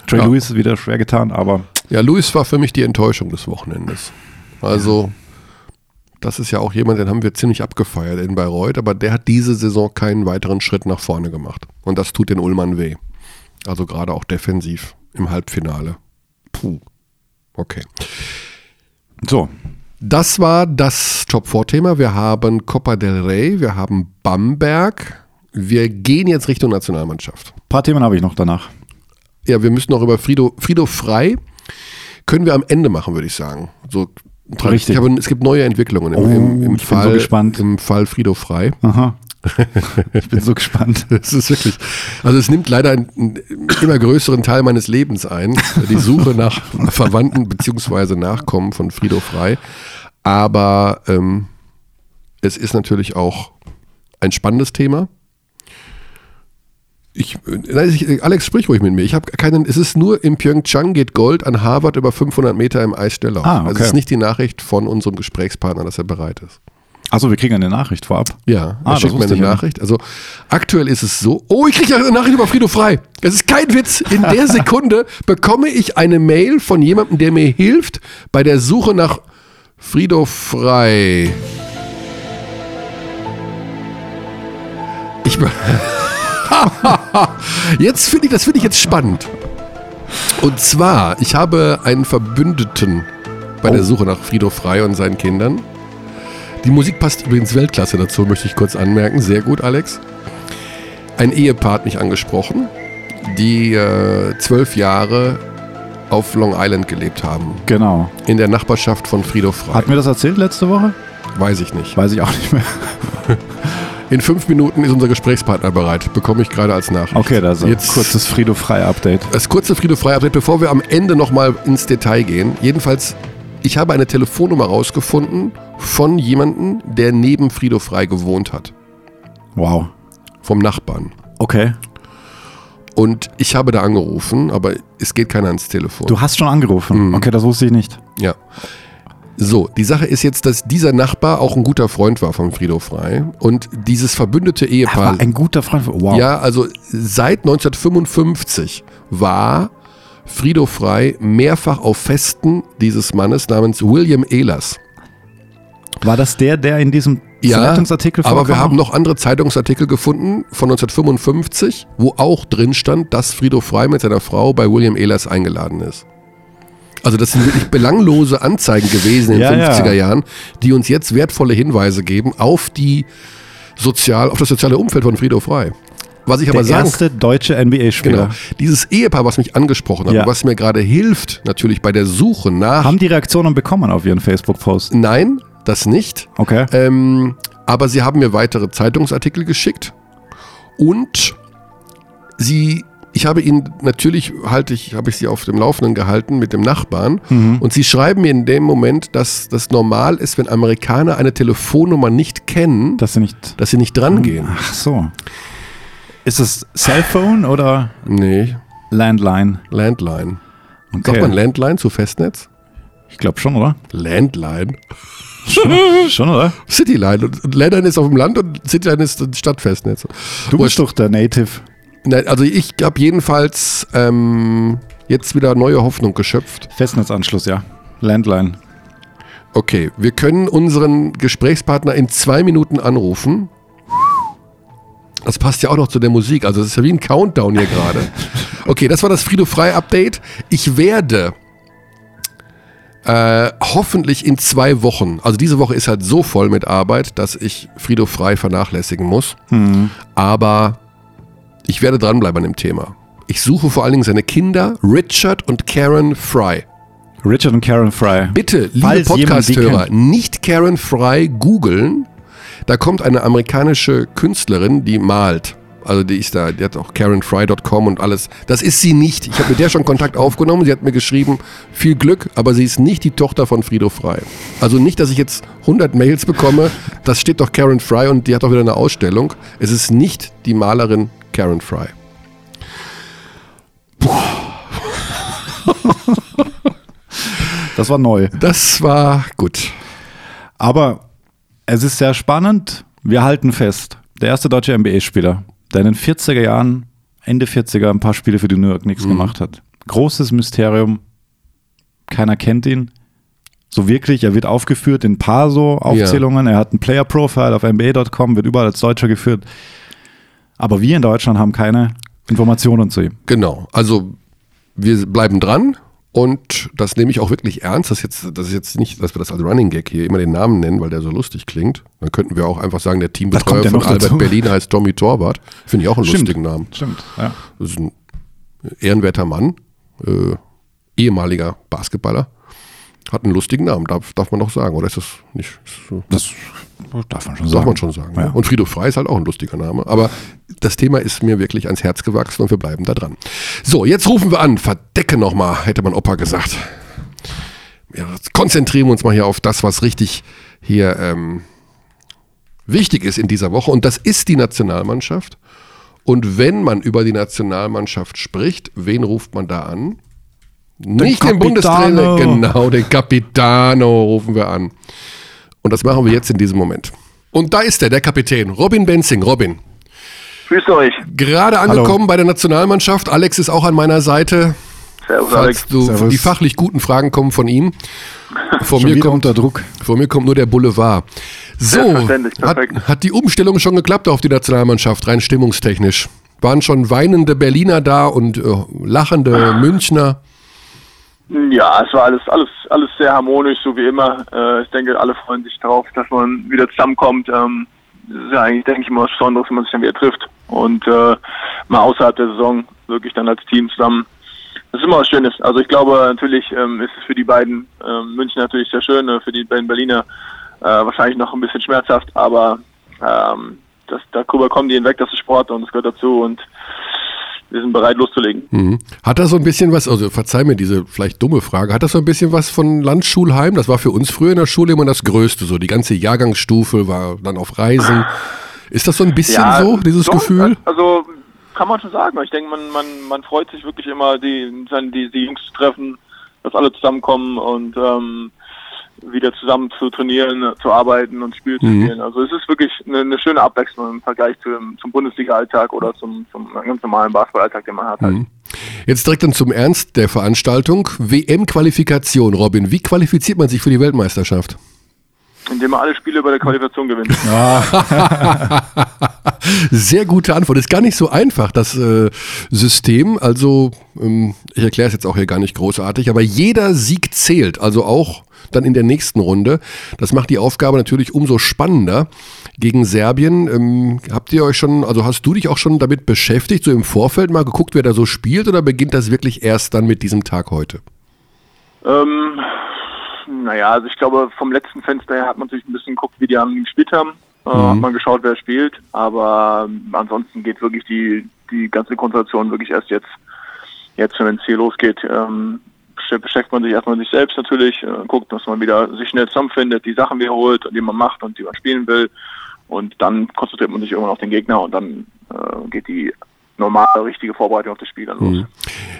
Trey Ja. Lewis wieder schwer getan, aber Ja, Luis war für mich die Enttäuschung des Wochenendes. Also, das ist ja auch jemand, den haben wir ziemlich abgefeiert in Bayreuth, aber der hat diese Saison keinen weiteren Schritt nach vorne gemacht. Und das tut den Ullmann weh. Also gerade auch defensiv im Halbfinale. Puh. Okay. so. Das war das Top-4-Thema. Wir haben Copa del Rey, wir haben Bamberg. Wir gehen jetzt Richtung Nationalmannschaft. Ein paar Themen habe ich noch danach. Ja, wir müssen noch über Frido, Frido Frei. Können wir am Ende machen, würde ich sagen. So, Richtig. Ich habe, es gibt neue Entwicklungen im, Oh, im, im bin so Fall, gespannt. im Fall Frido Frei. Aha. Ich bin so gespannt. <laughs> Es ist wirklich, also es nimmt leider einen, einen immer größeren Teil meines Lebens ein, die Suche nach <laughs> Verwandten beziehungsweise Nachkommen von Frido Frei. Aber ähm, es ist natürlich auch ein spannendes Thema. Ich, nein, ich, Alex, sprich ruhig mit mir. Ich habe keinen. Es ist nur in Pyeongchang geht Gold an Harvard über 500 Meter im Eisstelllauf. Ah, Also okay. es ist nicht die Nachricht von unserem Gesprächspartner, dass er bereit ist. Achso, wir kriegen eine Nachricht vorab. Ja, Ah, schickt mir eine. Nachricht. Also aktuell ist es so. Oh, ich kriege eine Nachricht über Frido Frei. Das ist kein Witz. In der <laughs> Sekunde bekomme ich eine Mail von jemandem, der mir hilft bei der Suche nach Frido Frei. Ich <laughs> jetzt finde ich, das finde ich jetzt spannend. Und zwar, ich habe einen Verbündeten bei Oh. der Suche nach Frido Frei und seinen Kindern. Die Musik passt übrigens Weltklasse dazu, möchte ich kurz anmerken. Sehr gut, Alex. Ein Ehepaar hat mich angesprochen, die äh, zwölf Jahre auf Long Island gelebt haben. Genau. In der Nachbarschaft von Frido Frei. Hat mir das erzählt letzte Woche? Weiß ich nicht. Weiß ich auch nicht mehr. <laughs> In fünf Minuten ist unser Gesprächspartner bereit. Bekomme ich gerade als Nachricht. Okay, da ist ein Jetzt kurzes Frido-Frei-Update. Das kurze Frido Frei Update, bevor wir am Ende nochmal ins Detail gehen. Jedenfalls, ich habe eine Telefonnummer rausgefunden von jemandem, der neben Frido Frei gewohnt hat. Wow. Vom Nachbarn. Okay. Und ich habe da angerufen, aber es geht keiner ans Telefon. Du hast schon angerufen. Mhm. Okay, das wusste ich nicht. Ja. So, die Sache ist jetzt, dass dieser Nachbar auch ein guter Freund war von Frido Frei und dieses verbündete Er Ehepaar. ein guter Freund. Wow. Ja, also seit 1955 war Frido Frei mehrfach auf Festen dieses Mannes namens William Ehlers. War das der, der in diesem Ja, Zeitungsartikel aber wir vorkam? haben noch andere Zeitungsartikel gefunden von 1955, wo auch drin stand, dass Frido Frei mit seiner Frau bei William Ehlers eingeladen ist. Also das sind wirklich belanglose Anzeigen gewesen in den Ja, 50er ja. Jahren, die uns jetzt wertvolle Hinweise geben auf die sozial, auf das soziale Umfeld von Frido Frei. Was ich der aber sagen erste deutsche Genau. NBA-Spieler. Dieses Ehepaar, was mich angesprochen hat, Ja. und was mir gerade hilft, natürlich bei der Suche nach. Haben die Reaktionen bekommen auf ihren Facebook-Post? Nein, das nicht. Okay. Ähm, aber sie haben mir weitere Zeitungsartikel geschickt und sie, ich habe ihnen natürlich halte ich, habe ich sie auf dem Laufenden gehalten mit dem Nachbarn Mhm. und sie schreiben mir in dem Moment, dass das normal ist, wenn Amerikaner eine Telefonnummer nicht kennen, Dass sie nicht. dass sie nicht dran gehen. Ach so. Ist es Cellphone oder Nee, Landline? Landline. Okay. Sagt man Landline zu Festnetz? Ich glaube schon, oder? Landline. <laughs> schon, oder? Cityline. Und Landline ist auf dem Land und Cityline ist ein Stadtfestnetz. Du bist doch der Native. Nein, also ich habe jedenfalls ähm, jetzt wieder neue Hoffnung geschöpft. Festnetzanschluss, ja. Landline. Okay, wir können unseren Gesprächspartner in zwei Minuten anrufen. Das passt ja auch noch zu der Musik. Also es ist ja wie ein Countdown hier gerade. <laughs> Okay, das war das Frido Frei Update. Ich werde äh, hoffentlich in zwei Wochen, also diese Woche ist halt so voll mit Arbeit, dass ich Frido Frei vernachlässigen muss. Aber ich werde dranbleiben an dem Thema. Ich suche vor allen Dingen seine Kinder, Richard und Karen Fry. Richard und Karen Fry. Bitte, liebe Podcast-Hörer, nicht Karen Fry googeln. Da kommt eine amerikanische Künstlerin, die malt. Also die ist da, die hat auch KarenFry.com und alles. Das ist sie nicht. Ich habe mit der schon Kontakt aufgenommen. Sie hat mir geschrieben, viel Glück, aber sie ist nicht die Tochter von Frido Frei. Also nicht, dass ich jetzt 100 Mails bekomme. Das steht doch Karen Fry und die hat auch wieder eine Ausstellung. Es ist nicht die Malerin Karen Fry. Das war neu. Das war gut. Aber es ist sehr spannend. Wir halten fest. Der erste deutsche NBA-Spieler, der in den 40er Jahren, Ende 40er, ein paar Spiele für die New York Knicks mhm. gemacht hat. Großes Mysterium. Keiner kennt ihn. So wirklich, er wird aufgeführt in ein paar so Aufzählungen. Ja. Er hat ein Player-Profile auf NBA.com, wird überall als Deutscher geführt. Aber wir in Deutschland haben keine Informationen zu ihm. Genau. Also wir bleiben dran und das nehme ich auch wirklich ernst. Das ist, jetzt, das ist jetzt nicht, dass wir das als Running Gag hier immer den Namen nennen, weil der so lustig klingt. Dann könnten wir auch einfach sagen, der Teambetreuer von Albert dazu? Berlin heißt Tommy Torwart. Finde ich auch einen Stimmt. lustigen Namen. Stimmt, ja. Das ist ein ehrenwerter Mann, äh, ehemaliger Basketballer. Hat einen lustigen Namen, darf, darf man doch sagen, oder ist das nicht so? Das darf man schon sagen. Darf man schon sagen. Ja. Und Friedhof Frei ist halt auch ein lustiger Name. Aber das Thema ist mir wirklich ans Herz gewachsen und wir bleiben da dran. So, jetzt rufen wir an. Verdecke nochmal, hätte mein Opa gesagt. Ja, konzentrieren wir uns mal hier auf das, was richtig hier ähm, wichtig ist in dieser Woche. Und das ist die Nationalmannschaft. Und wenn man über die Nationalmannschaft spricht, wen ruft man da an? Den Nicht Capitano. den Bundestrainer, genau, den Capitano rufen wir an. Und das machen wir jetzt in diesem Moment. Und da ist er, der Kapitän, Robin Benzing. Robin. Grüß euch. Gerade angekommen Hallo. bei der Nationalmannschaft. Alex ist auch an meiner Seite. Servus, Alex. Du, Servus. Die fachlich guten Fragen kommen von ihm. <laughs> Vor mir kommt unter Druck. Vor mir kommt nur der Boulevard. So, hat, hat die Umstellung schon geklappt auf die Nationalmannschaft, rein stimmungstechnisch? Waren schon weinende Berliner da und äh, lachende Münchner? Ja, es war alles, alles, alles sehr harmonisch, so wie immer. Äh, ich denke, alle freuen sich darauf, dass man wieder zusammenkommt. Ähm, das ist ja eigentlich, denke ich, immer was Besonderes, wenn man sich dann wieder trifft und äh, mal außerhalb der Saison wirklich dann als Team zusammen. Das ist immer was Schönes. Also ich glaube, natürlich ähm, ist es für die beiden ähm, München natürlich sehr schön, äh, für die beiden Berliner äh, wahrscheinlich noch ein bisschen schmerzhaft, aber ähm, das, darüber kommen die hinweg, das ist Sport und es gehört dazu und wir sind bereit loszulegen. Mhm. Hat das so ein bisschen was, also verzeih mir diese vielleicht dumme Frage, hat das so ein bisschen was von Landschulheim? Das war für uns früher in der Schule immer das Größte, so die ganze Jahrgangsstufe war dann auf Reisen. Ist das so ein bisschen ja, so, dieses doch, Gefühl? Also kann man schon sagen. Ich denke, man, man, man freut sich wirklich immer, die, die, die Jungs zu treffen, dass alle zusammenkommen und ähm, wieder zusammen zu trainieren, zu arbeiten und Spiele zu mhm. spielen. Also es ist wirklich eine, eine, schöne Abwechslung im Vergleich zu, zum Bundesliga-Alltag oder zum, zum ganz normalen Basketball-Alltag, den man hat. Halt. Mhm. Jetzt direkt dann zum Ernst der Veranstaltung. WM-Qualifikation, Robin. Wie qualifiziert man sich für die Weltmeisterschaft? Indem man alle Spiele bei der Qualifikation gewinnt. <laughs> Sehr gute Antwort. Ist gar nicht so einfach, das äh, System. Also, ähm, ich erkläre es jetzt auch hier gar nicht großartig, aber jeder Sieg zählt. Also auch dann in der nächsten Runde. Das macht die Aufgabe natürlich umso spannender gegen Serbien. Ähm, habt ihr euch schon, also hast du dich auch schon damit beschäftigt, so im Vorfeld mal geguckt, wer da so spielt oder beginnt das wirklich erst dann mit diesem Tag heute? Ähm, naja, also ich glaube, vom letzten Fenster her hat man sich ein bisschen geguckt, wie die anderen gespielt haben. Äh, mhm. Hat man geschaut, wer spielt. Aber ähm, ansonsten geht wirklich die, die ganze Konzentration wirklich erst jetzt, jetzt wenn es hier losgeht. Ähm, beschäftigt man sich erstmal mit sich selbst natürlich, äh, guckt, dass man wieder sich schnell zusammenfindet, die Sachen wiederholt, die man macht und die man spielen will. Und dann konzentriert man sich irgendwann auf den Gegner und dann äh, geht die normale, richtige Vorbereitung auf das Spiel dann los. Mhm.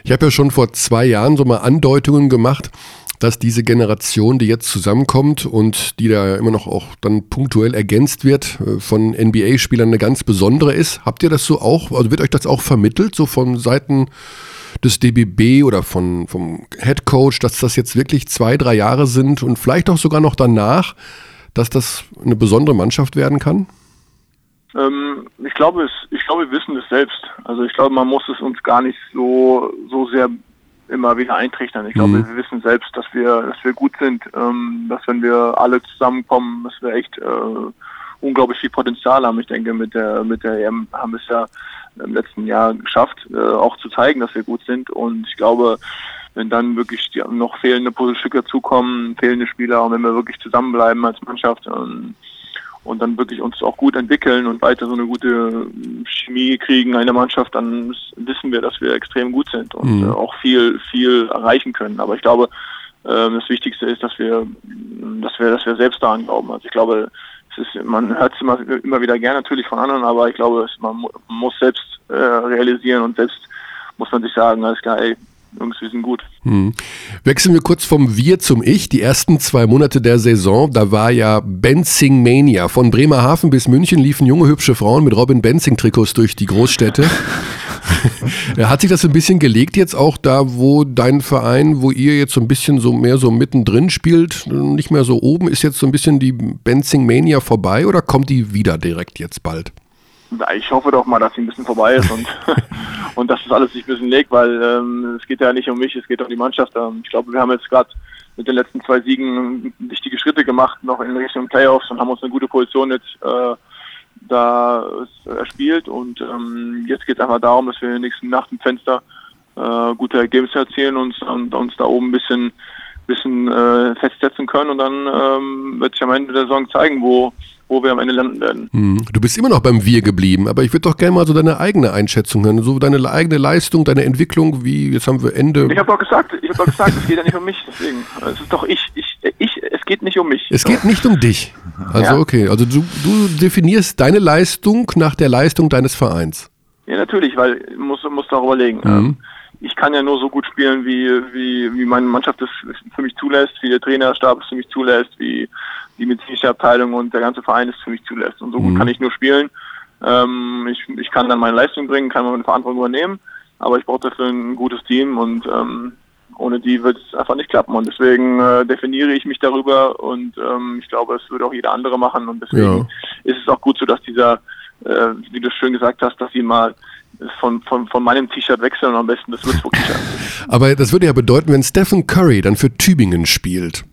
Ich habe ja schon vor zwei Jahren so mal Andeutungen gemacht, dass diese Generation, die jetzt zusammenkommt und die da immer noch auch dann punktuell ergänzt wird äh, von NBA-Spielern eine ganz besondere ist. Habt ihr das so auch, also wird euch das auch vermittelt, so von Seiten des DBB oder von, vom Head Coach, dass das jetzt wirklich zwei, drei Jahre sind und vielleicht auch sogar noch danach, dass das eine besondere Mannschaft werden kann? Ähm, ich glaube, es, ich glaube, wir wissen es selbst. Also ich glaube, man muss es uns gar nicht so, so sehr immer wieder eintrichtern. Ich glaube, mhm. wir wissen selbst, dass wir, dass wir gut sind, ähm, dass wenn wir alle zusammenkommen, dass wir echt äh, unglaublich viel Potenzial haben. Ich denke, mit der, mit der EM haben wir es ja im letzten Jahr geschafft, äh, auch zu zeigen, dass wir gut sind. Und ich glaube, wenn dann wirklich die, noch fehlende Puzzlestücke dazukommen, fehlende Spieler und wenn wir wirklich zusammenbleiben als Mannschaft ähm, und dann wirklich uns auch gut entwickeln und weiter so eine gute Chemie kriegen in der Mannschaft, dann wissen wir, dass wir extrem gut sind und mhm. äh, auch viel, viel erreichen können. Aber ich glaube, äh, das Wichtigste ist, dass wir, dass wir, dass wir selbst daran glauben. Also ich glaube, ist, man hört es immer, immer wieder gern natürlich von anderen, aber ich glaube, man muss selbst äh, realisieren und selbst muss man sich sagen, alles ey, Jungs, wir sind gut. Hm. Wechseln wir kurz vom Wir zum Ich. Die ersten zwei Monate der Saison, da war ja Benzing Mania. Von Bremerhaven bis München liefen junge, hübsche Frauen mit Robin Benzing-Trikots durch die Großstädte. <laughs> Hat sich das ein bisschen gelegt jetzt auch da, wo dein Verein, wo ihr jetzt so ein bisschen so mehr so mittendrin spielt, nicht mehr so oben, ist jetzt so ein bisschen die Benzing Mania vorbei oder kommt die wieder direkt jetzt bald? ich hoffe doch mal, dass sie ein bisschen vorbei ist und, <laughs> und dass das alles sich ein bisschen legt, weil ähm, es geht ja nicht um mich, es geht um die Mannschaft. Ähm, ich glaube, wir haben jetzt gerade mit den letzten zwei Siegen wichtige Schritte gemacht, noch in Richtung Playoffs und haben uns eine gute Position jetzt äh, da erspielt. Und ähm, jetzt geht es einfach darum, dass wir in der nächsten Nacht im Fenster äh, gute Ergebnisse erzielen und, und uns da oben ein bisschen bisschen äh, festsetzen können und dann ähm, wird sich am Ende der Saison zeigen, wo, wo wir am Ende landen werden. Hm. Du bist immer noch beim Wir geblieben, aber ich würde doch gerne mal so deine eigene Einschätzung hören, so deine eigene Leistung, deine Entwicklung, wie jetzt haben wir Ende. Ich habe doch gesagt, ich habe doch gesagt, es geht ja nicht um mich, deswegen. Es ist doch ich, ich, ich, es geht nicht um mich. Es geht nicht um dich. Also ja. okay, also du, du definierst deine Leistung nach der Leistung deines Vereins. Ja, natürlich, weil muss muss darüber legen. Mhm. Ähm, ich kann ja nur so gut spielen, wie, wie, wie meine Mannschaft es für mich zulässt, wie der Trainerstab es für mich zulässt, wie die medizinische Abteilung und der ganze Verein es für mich zulässt. Und so gut mhm. kann ich nur spielen. Ähm, ich, ich kann dann meine Leistung bringen, kann meine Verantwortung übernehmen, aber ich brauche dafür ein gutes Team und ähm, ohne die wird es einfach nicht klappen. Und deswegen äh, definiere ich mich darüber und ähm, ich glaube, es würde auch jeder andere machen. Und deswegen ja. ist es auch gut so, dass dieser, äh, wie du schön gesagt hast, dass sie mal von, von, von meinem T-Shirt wechseln und am besten das Würzburg-T-Shirt. <laughs> Aber das würde ja bedeuten, wenn Stephen Curry dann für Tübingen spielt,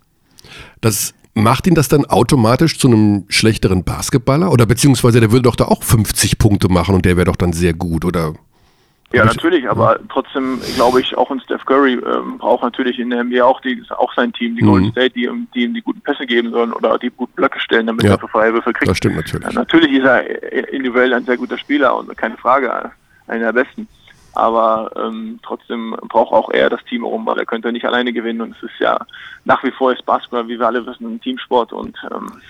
das macht ihn das dann automatisch zu einem schlechteren Basketballer? Oder beziehungsweise der würde doch da auch 50 Punkte machen und der wäre doch dann sehr gut, oder? Ja, natürlich, aber trotzdem glaube ich, auch ein Steph Curry ähm, braucht natürlich in der NBA auch, die, auch sein Team, die mhm. Golden State, die, die ihm die guten Pässe geben sollen oder die guten Blöcke stellen, damit ja. er für Freiwürfe kriegt. Das stimmt natürlich. Ja, natürlich ist er individuell ein sehr guter Spieler und keine Frage einer der besten. Aber ähm, trotzdem braucht auch er das Team herum, weil er könnte nicht alleine gewinnen. Und es ist ja nach wie vor ist Basketball, wie wir alle wissen, ein Teamsport und ähm, hm,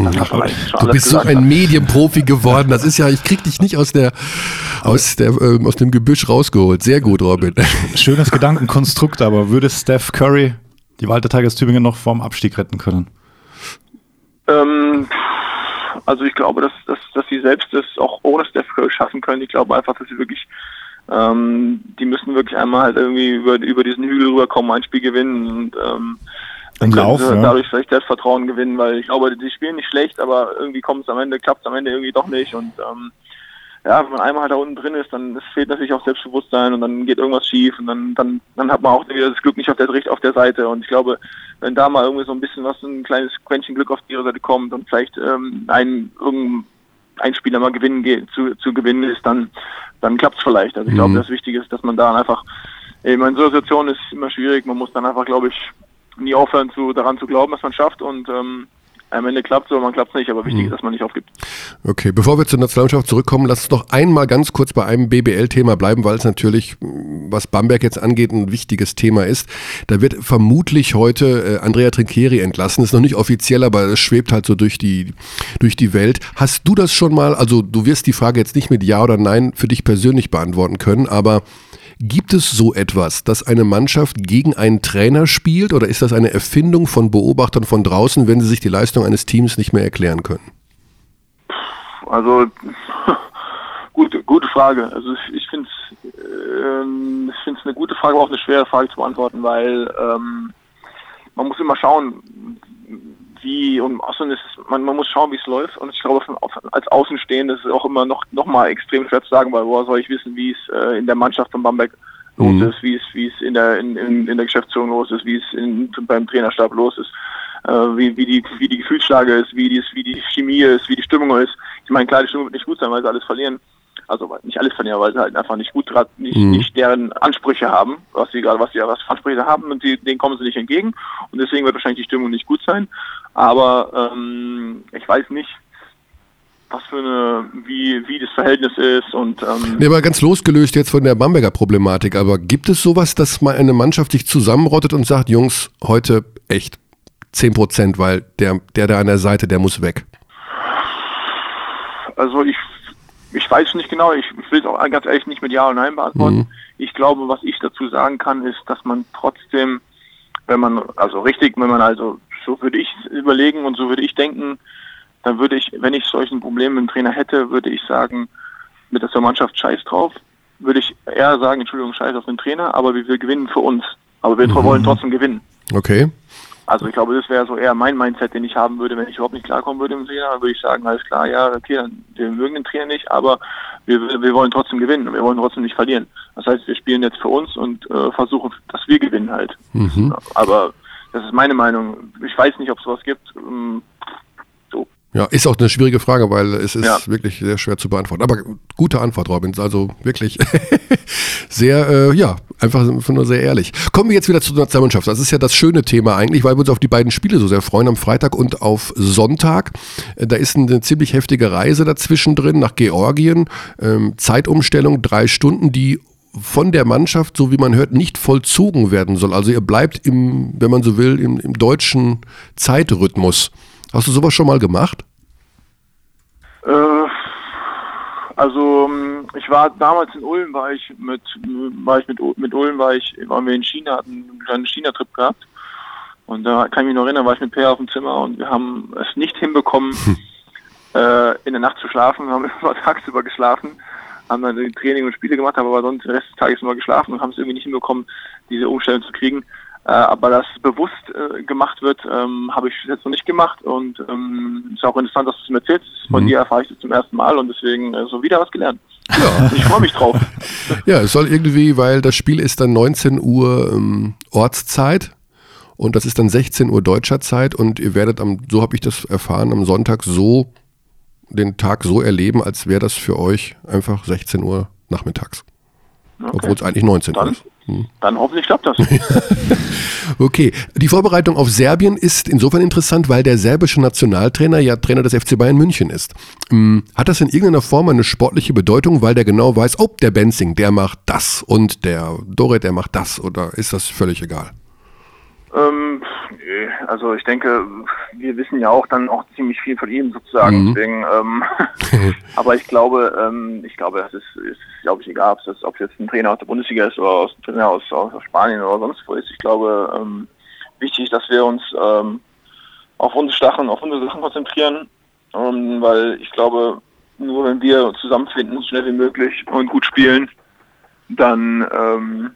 du bist so ein Medienprofi geworden. Das ist ja, ich krieg dich nicht aus der, aus der, ähm, aus dem Gebüsch rausgeholt. Sehr gut, Robin. Schönes Gedankenkonstrukt, aber würde Steph Curry die Walter Tigers Tübingen noch vorm Abstieg retten können? Ähm, also ich glaube, dass, dass, dass sie selbst das auch ohne Steph Curry schaffen können. Ich glaube einfach, dass sie wirklich, ähm, die müssen wirklich einmal halt irgendwie über, über diesen Hügel rüberkommen, ein Spiel gewinnen und ähm, dann können Lauf, ja. dadurch vielleicht Selbstvertrauen gewinnen, weil ich glaube, die spielen nicht schlecht, aber irgendwie kommt es am Ende, klappt es am Ende irgendwie doch nicht und ähm, ja, wenn man einmal halt da unten drin ist, dann fehlt natürlich auch Selbstbewusstsein und dann geht irgendwas schief und dann, dann, dann hat man auch wieder das Glück nicht auf der, auf der Seite. Und ich glaube, wenn da mal irgendwie so ein bisschen was, ein kleines Quäntchen Glück auf ihre Seite kommt und vielleicht ähm, ein, ein Spieler mal gewinnen geht, zu, zu gewinnen ist, dann, dann klappt es vielleicht. Also ich glaube, mhm. das Wichtige ist, dass man da einfach, eben in so einer Situation ist immer schwierig, man muss dann einfach, glaube ich, nie aufhören, zu, daran zu glauben, was man schafft und ähm, am Ende klappt es oder man klappt es nicht, aber wichtig mhm. ist, dass man nicht aufgibt. Okay, bevor wir zur Nationalmannschaft zurückkommen, lass uns noch einmal ganz kurz bei einem BBL-Thema bleiben, weil es natürlich, was Bamberg jetzt angeht, ein wichtiges Thema ist. Da wird vermutlich heute äh, Andrea Trincheri entlassen. Ist noch nicht offiziell, aber es schwebt halt so durch die, durch die Welt. Hast du das schon mal, also du wirst die Frage jetzt nicht mit Ja oder Nein für dich persönlich beantworten können, aber Gibt es so etwas, dass eine Mannschaft gegen einen Trainer spielt oder ist das eine Erfindung von Beobachtern von draußen, wenn sie sich die Leistung eines Teams nicht mehr erklären können? Also <laughs> gute, gute Frage. Also ich, ich finde es ähm, ich eine gute Frage, aber auch eine schwere Frage zu beantworten, weil ähm, man muss immer schauen, wie und außerdem ist es, man, man muss schauen, wie es läuft und ich glaube als Außenstehende ist es auch immer noch noch mal extrem schwer zu sagen, weil woher soll ich wissen, wie es äh, in der Mannschaft von Bamberg los mhm. ist, wie es wie es in der in, in, in der Geschäftsführung los ist, wie es in, beim Trainerstab los ist. äh, wie, wie, die, wie die Gefühlslage ist, wie die, wie die Chemie ist, wie die Stimmung ist. Ich meine, klar, die Stimmung wird nicht gut sein, weil sie alles verlieren. Also nicht alles verlieren, weil sie halt einfach nicht gut nicht, mhm. nicht deren Ansprüche haben, was sie gerade, was sie was Ansprüche haben und die, denen kommen sie nicht entgegen. Und deswegen wird wahrscheinlich die Stimmung nicht gut sein. Aber ähm, ich weiß nicht, was für eine, wie, wie das Verhältnis ist und ähm nee, aber ganz losgelöst jetzt von der Bamberger Problematik, aber gibt es sowas, dass mal eine Mannschaft sich zusammenrottet und sagt, Jungs, heute echt 10 Prozent, weil der, der da an der Seite, der muss weg? Also ich, ich weiß nicht genau, ich will es auch ganz ehrlich nicht mit Ja und Nein beantworten. Mhm. Ich glaube, was ich dazu sagen kann, ist, dass man trotzdem, wenn man, also richtig, wenn man also, so würde ich überlegen und so würde ich denken, dann würde ich, wenn ich solchen Problemen mit dem Trainer hätte, würde ich sagen, mit der Mannschaft scheiß drauf. Würde ich eher sagen, Entschuldigung, scheiß auf den Trainer, aber wir, wir gewinnen für uns. Aber wir mhm. wollen trotzdem gewinnen. Okay. Also ich glaube, das wäre so eher mein Mindset, den ich haben würde, wenn ich überhaupt nicht klarkommen würde im Trainer. Dann würde ich sagen, alles klar, ja, okay, wir mögen den Trainer nicht, aber wir, wir wollen trotzdem gewinnen und wir wollen trotzdem nicht verlieren. Das heißt, wir spielen jetzt für uns und äh, versuchen, dass wir gewinnen halt. Mhm. Aber das ist meine Meinung. Ich weiß nicht, ob es sowas gibt. Ja, ist auch eine schwierige Frage, weil es ist ja. wirklich sehr schwer zu beantworten. Aber gute Antwort, Robin. Also wirklich <laughs> sehr, äh, ja, einfach nur sehr ehrlich. Kommen wir jetzt wieder zur Nationalmannschaft. Das ist ja das schöne Thema eigentlich, weil wir uns auf die beiden Spiele so sehr freuen, am Freitag und auf Sonntag. Da ist eine ziemlich heftige Reise dazwischen drin nach Georgien. Ähm, Zeitumstellung, drei Stunden, die von der Mannschaft, so wie man hört, nicht vollzogen werden soll. Also ihr bleibt im, wenn man so will, im, im deutschen Zeitrhythmus. Hast du sowas schon mal gemacht? Äh, also ähm, ich war damals in Ulm, war ich mit, war ich mit, mit Ulm, war ich, waren wir in China, hatten einen kleinen China-Trip gehabt. Und da kann ich mich noch erinnern, war ich mit Per auf dem Zimmer und wir haben es nicht hinbekommen, hm. äh, in der Nacht zu schlafen. Wir haben <laughs> immer tagsüber geschlafen, haben dann Training und Spiele gemacht, aber sonst den Rest des Tages immer geschlafen und haben es irgendwie nicht hinbekommen, diese Umstellung zu kriegen. Äh, aber dass bewusst äh, gemacht wird, ähm, habe ich jetzt noch nicht gemacht und ähm, ist auch interessant, dass du es mir erzählst. Von mhm. dir erfahre ich das zum ersten Mal und deswegen äh, so wieder was gelernt. Ja. <laughs> Ich freue mich drauf. <laughs> ja, es soll irgendwie, weil das Spiel ist dann 19 Uhr ähm, Ortszeit und das ist dann 16 Uhr deutscher Zeit und ihr werdet am, so habe ich das erfahren, am Sonntag so den Tag so erleben, als wäre das für euch einfach 16 Uhr nachmittags. Okay. Obwohl es eigentlich 19 Uhr ist. Hm. Dann hoffentlich klappt das. <laughs> okay, die Vorbereitung auf Serbien ist insofern interessant, weil der serbische Nationaltrainer ja Trainer des FC Bayern München ist. Hm, hat das in irgendeiner Form eine sportliche Bedeutung, weil der genau weiß, ob oh, der Benzing, der macht das und der Doret, der macht das oder ist das völlig egal? Ähm, also ich denke, wir wissen ja auch dann auch ziemlich viel von ihm sozusagen. Mhm. Deswegen, ähm, <laughs> aber ich glaube, ähm, ich glaube, das ist, ist glaube ich, egal, ob es ob jetzt ein Trainer aus der Bundesliga ist oder aus, ein Trainer aus, aus Spanien oder sonst wo ist. Ich glaube, ähm, wichtig dass wir uns ähm, auf unsere Sachen, auf unsere Sachen konzentrieren, ähm, weil ich glaube, nur wenn wir zusammenfinden, so schnell wie möglich und gut spielen, dann ähm,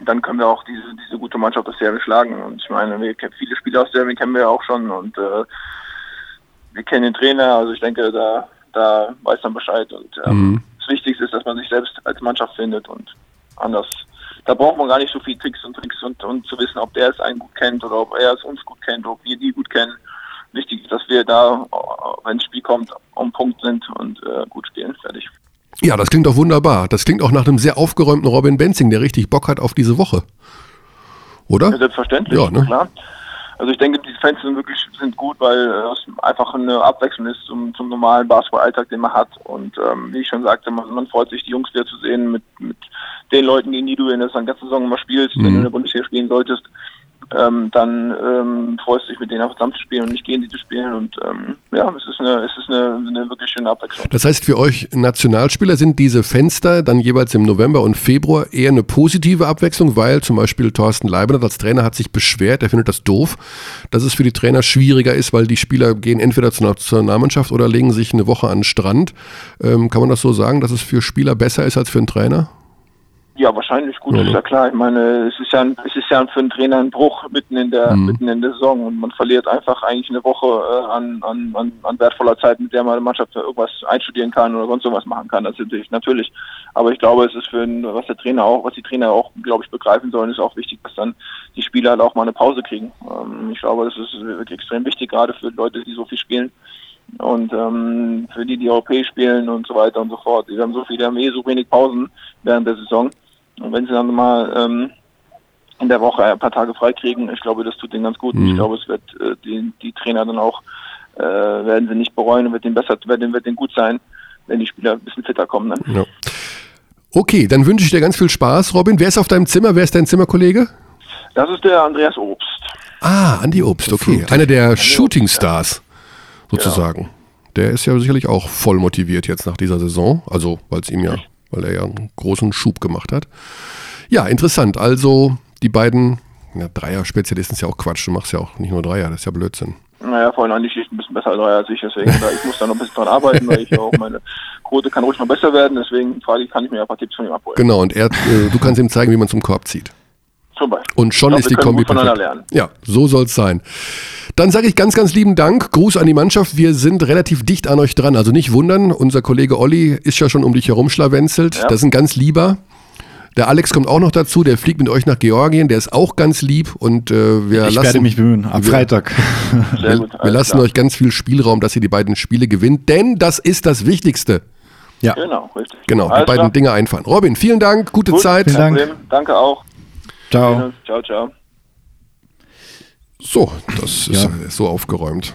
dann können wir auch diese, diese gute Mannschaft aus Serbien schlagen. Und ich meine, wir kennen viele Spieler aus Serbien kennen wir ja auch schon und äh, wir kennen den Trainer, also ich denke, da, da weiß man Bescheid. Und ähm, mhm. das Wichtigste ist, dass man sich selbst als Mannschaft findet und anders. Da braucht man gar nicht so viel Tricks und Tricks und, und zu wissen, ob der es einen gut kennt oder ob er es uns gut kennt, ob wir die gut kennen. Wichtig ist, dass wir da, wenn das Spiel kommt, am Punkt sind und äh, gut spielen. Fertig. Ja, das klingt doch wunderbar. Das klingt auch nach einem sehr aufgeräumten Robin Benzing, der richtig Bock hat auf diese Woche. Oder? Ja, selbstverständlich, ja, ne? klar. Also ich denke, die Fans sind wirklich sind gut, weil es einfach eine Abwechslung ist zum, zum normalen Basketballalltag, den man hat. Und ähm, wie ich schon sagte, man, man, freut sich, die Jungs wieder zu sehen mit, mit den Leuten, gegen die du in der ganzen Saison immer spielst, mhm. wenn du in der Bundesliga spielen solltest ähm, dann ähm, freust du dich mit denen auch zusammen zu spielen und nicht gegen die zu spielen. Und ähm, ja, es ist, eine, es ist eine, eine wirklich schöne Abwechslung. Das heißt, für euch Nationalspieler sind diese Fenster dann jeweils im November und Februar eher eine positive Abwechslung, weil zum Beispiel Thorsten Leibniz als Trainer hat sich beschwert, er findet das doof, dass es für die Trainer schwieriger ist, weil die Spieler gehen entweder zur Nationalmannschaft oder legen sich eine Woche an den Strand. Ähm, kann man das so sagen, dass es für Spieler besser ist als für einen Trainer? Ja, wahrscheinlich. Gut, Ja, ist ja klar. Ich meine, es ist ja, ein, es ist ja für einen Trainer ein Bruch mitten in der, Mhm. mitten in der Saison und man verliert einfach eigentlich eine Woche äh, an, an, an, an wertvoller Zeit, mit der man eine Mannschaft irgendwas einstudieren kann oder sonst sowas machen kann. Das ist natürlich, natürlich. Aber ich glaube, es ist für einen, was der Trainer auch, was die Trainer auch, glaube ich, begreifen sollen, ist auch wichtig, dass dann die Spieler halt auch mal eine Pause kriegen. Ähm, ich glaube, das ist wirklich extrem wichtig, gerade für Leute, die so viel spielen. Und ähm, für die, die europäisch spielen und so weiter und so fort. Die haben so viele, die haben eh so wenig Pausen während der Saison. Und wenn sie dann mal ähm, in der Woche ein paar Tage frei kriegen, ich glaube, das tut denen ganz gut. Und Mhm. ich glaube, es wird äh, die, die Trainer dann auch äh, werden sie nicht bereuen und wird denen besser, wird denen, wird denen gut sein, wenn die Spieler ein bisschen fitter kommen. Dann. Ja. Okay, dann wünsche ich dir ganz viel Spaß, Robin. Wer ist auf deinem Zimmer? Wer ist dein Zimmerkollege? Das ist der Andreas Obst. Ah, Andi Obst, okay. Einer der Shooting Stars sozusagen. Der ist ja sicherlich auch voll motiviert jetzt nach dieser Saison. Also, weil es ihm ja, weil er ja einen großen Schub gemacht hat. Ja, interessant. Also, die beiden ja, Dreier-Spezialisten ist ja auch Quatsch. Du machst ja auch nicht nur Dreier, das ist ja Blödsinn. Naja, vorhin an die Schicht ein bisschen besser als ich, deswegen, ich muss da noch ein bisschen dran arbeiten, weil ich ja auch meine Quote kann ruhig noch besser werden, deswegen frage ich, kann ich mir ein paar Tipps von ihm abholen. Genau, und er, äh, du kannst ihm zeigen, wie man zum Korb zieht. Zum Beispiel. Und schon glaub, ist die Kombi perfekt. lernen. Ja, so soll es sein. Dann sage ich ganz, ganz lieben Dank. Gruß an die Mannschaft. Wir sind relativ dicht an euch dran. Also nicht wundern, unser Kollege Olli ist ja schon um dich herum schlawenzelt. Ja. Das ist ein ganz lieber. Der Alex kommt auch noch dazu, der fliegt mit euch nach Georgien, der ist auch ganz lieb und äh, wir Ich lassen, werde mich bemühen. Am wir- Freitag. Sehr wir, gut. wir lassen klar. euch ganz viel Spielraum, dass ihr die beiden Spiele gewinnt, denn das ist das Wichtigste. ja. Genau, richtig. Genau, die Alles beiden klar. Dinge einfahren. Robin, vielen Dank, gute Gut, Zeit. Vielen Dank. Danke auch. Ciao. Ciao, ciao. So, das ist Ja. so aufgeräumt.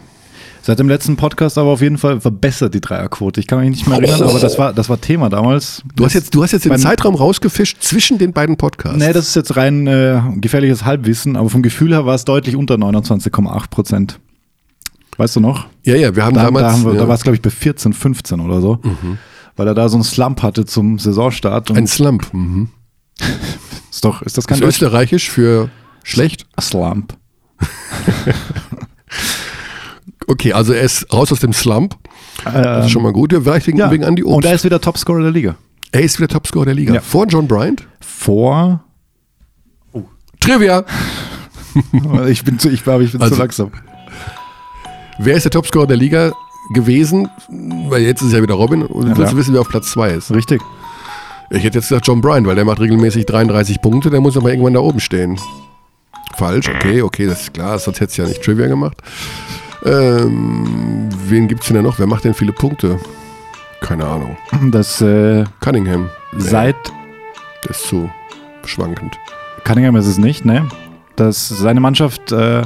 Seit dem letzten Podcast aber auf jeden Fall verbessert die Dreierquote. Ich kann mich nicht mehr erinnern, aber das war, das war Thema damals. Du hast jetzt, du hast jetzt den Zeitraum rausgefischt zwischen den beiden Podcasts. Nee, das ist jetzt rein äh, gefährliches Halbwissen, aber vom Gefühl her war es deutlich unter 29,8 Prozent. Weißt du noch? ja, ja, wir haben Da, damals. da, haben wir- ja, da war es, glaube ich, bei 14, 15 oder so. Weil er da so einen Slump hatte zum Saisonstart. Ein Slump. Mhm. <laughs> ist, doch, ist das kein ist österreichisch für schlecht. Slump. <laughs> Okay, also er ist raus aus dem Slump. Das ist schon mal gut. Vielleicht wegen, Ähm, Ja. wegen Andy Obst. Und er ist wieder Topscorer der Liga. er ist wieder Topscorer der Liga. Ja. Vor John Bryant. Vor. Trivia. <laughs> Ich bin zu, ich glaube, ich bin Also- zu langsam. Wer ist der Topscorer der Liga gewesen? Weil jetzt ist es ja wieder Robin. Und Ja, willst du wissen, wer auf Platz 2 ist? Richtig. Ich hätte jetzt gesagt John Bryant, weil der macht regelmäßig 33 Punkte. Der muss aber irgendwann da oben stehen. Falsch, okay, okay, das ist klar. Sonst hätte es ja nicht Trivia gemacht. Ähm, wen gibt es denn da noch? Wer macht denn viele Punkte? Keine Ahnung. Das äh, Cunningham. seit Der ist zu schwankend. Cunningham ist es nicht, ne? Das, seine Mannschaft äh,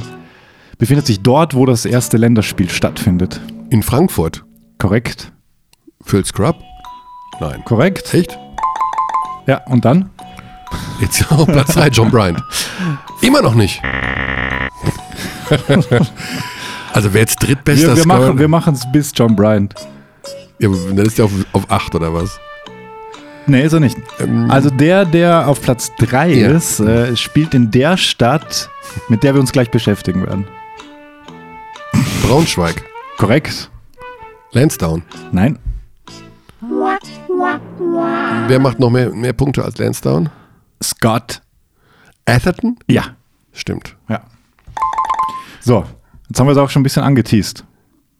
befindet sich dort, wo das erste Länderspiel stattfindet. In Frankfurt. Korrekt? Phil Scrub? Nein. Korrekt? Echt? Ja, und dann? Jetzt auf Platz 3, John Bryant. Immer noch nicht. also wer jetzt drittbester Wir, wir Scorer- machen wir machen's bis John Bryant. Ja, dann ist der auf, auf 8 oder was? Nee, ist er nicht. Ähm, Also der, der auf Platz 3 Ja. ist, äh, spielt in der Stadt, mit der wir uns gleich beschäftigen werden. Braunschweig. Korrekt? Lansdowne. Nein? Wer macht noch mehr, mehr Punkte als Lansdowne? Scott? Atherton? Ja. Stimmt. Ja. So, jetzt haben wir es auch schon ein bisschen angeteased.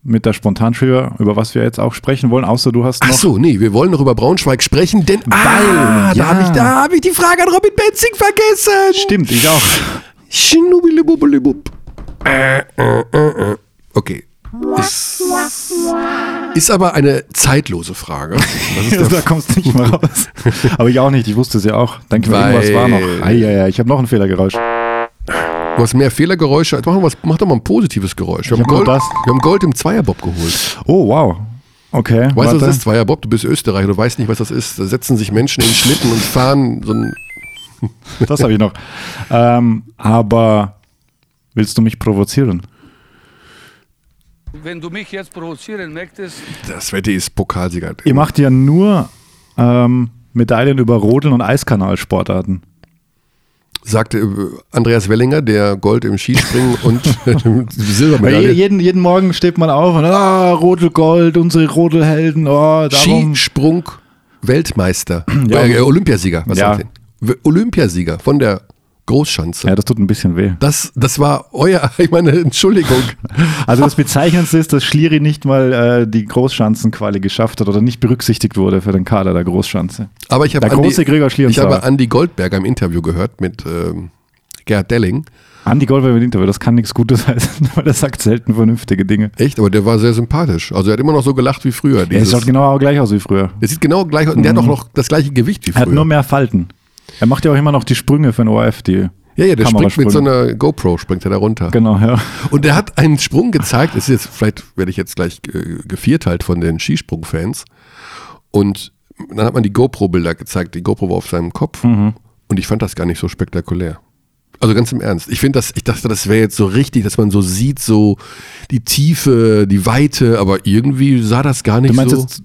Mit der Spontantrivia, über was wir jetzt auch sprechen wollen, außer du hast noch. Ach so, nee, wir wollen noch über Braunschweig sprechen, denn Weil, ah, ja. da habe ich, da hab ich die Frage an Robin Benzing vergessen. Stimmt, ich auch. Äh, äh, äh, äh. Okay. Ist, ist aber eine zeitlose Frage. <laughs> Da kommst du nicht mal raus. Aber ich auch nicht, ich wusste es ja auch. Danke, Weil- irgendwas war noch. Eieiei, ich habe noch ein Fehlergeräusch. Du hast mehr Fehlergeräusche. Mach doch, was, mach doch mal ein positives Geräusch. Wir, haben Gold, wir haben Gold im Zweierbob geholt. Oh, wow. Okay. Weißt du, was das ist? Zweierbob, du bist Österreicher, du weißt nicht, was das ist. Da setzen sich Menschen in Schlitten und fahren so ein. Das habe ich noch. Ähm, aber willst du mich provozieren? Wenn du mich jetzt provozieren möchtest, Das Wetter ist Pokalsieger. Ihr macht ja nur ähm, Medaillen über Rodeln und Eiskanalsportarten. Sagte äh, Andreas Wellinger, der Gold im Skispringen <laughs> und Weil Silbermedaille. jeden, jeden Morgen steht man auf und ah, Rodelgold, unsere Rodelhelden, oh, darum. Skisprung Weltmeister. Ja. äh, Olympiasieger. Was Ja. Olympiasieger von der Großschanze. Ja, das tut ein bisschen weh. Das, das war euer, <laughs> ich meine, Entschuldigung. Also das Bezeichnendste ist, dass Schlieri nicht mal äh, die Großschanzenquali geschafft hat oder nicht berücksichtigt wurde für den Kader der Großschanze. Aber ich habe Der große Gregor Schlierenzauer. ich habe Andi Goldberger im Interview gehört mit ähm, Gerhard Delling. Andi Goldberg im Interview, das kann nichts Gutes heißen, <laughs> weil er sagt selten vernünftige Dinge. Echt, aber der war sehr sympathisch. Also er hat immer noch so gelacht wie früher. Er schaut genau gleich aus wie früher. der sieht genau gleich aus und der hat auch noch das gleiche Gewicht wie Er hat früher. nur mehr Falten. Er macht ja auch immer noch die Sprünge für den ORF, die ja, ja, der springt mit so einer GoPro, springt er da runter. Genau, ja. Und er hat einen Sprung gezeigt, ist jetzt, vielleicht werde ich jetzt gleich äh, gevierteilt von den Skisprung-Fans. Und dann hat man die GoPro-Bilder gezeigt, die GoPro war auf seinem Kopf. Mhm. Und ich fand das gar nicht so spektakulär. Also ganz im Ernst. Ich finde das, ich dachte, das wäre jetzt so richtig, dass man so sieht, so die Tiefe, die Weite, aber irgendwie sah das gar nicht Du meinst so. jetzt,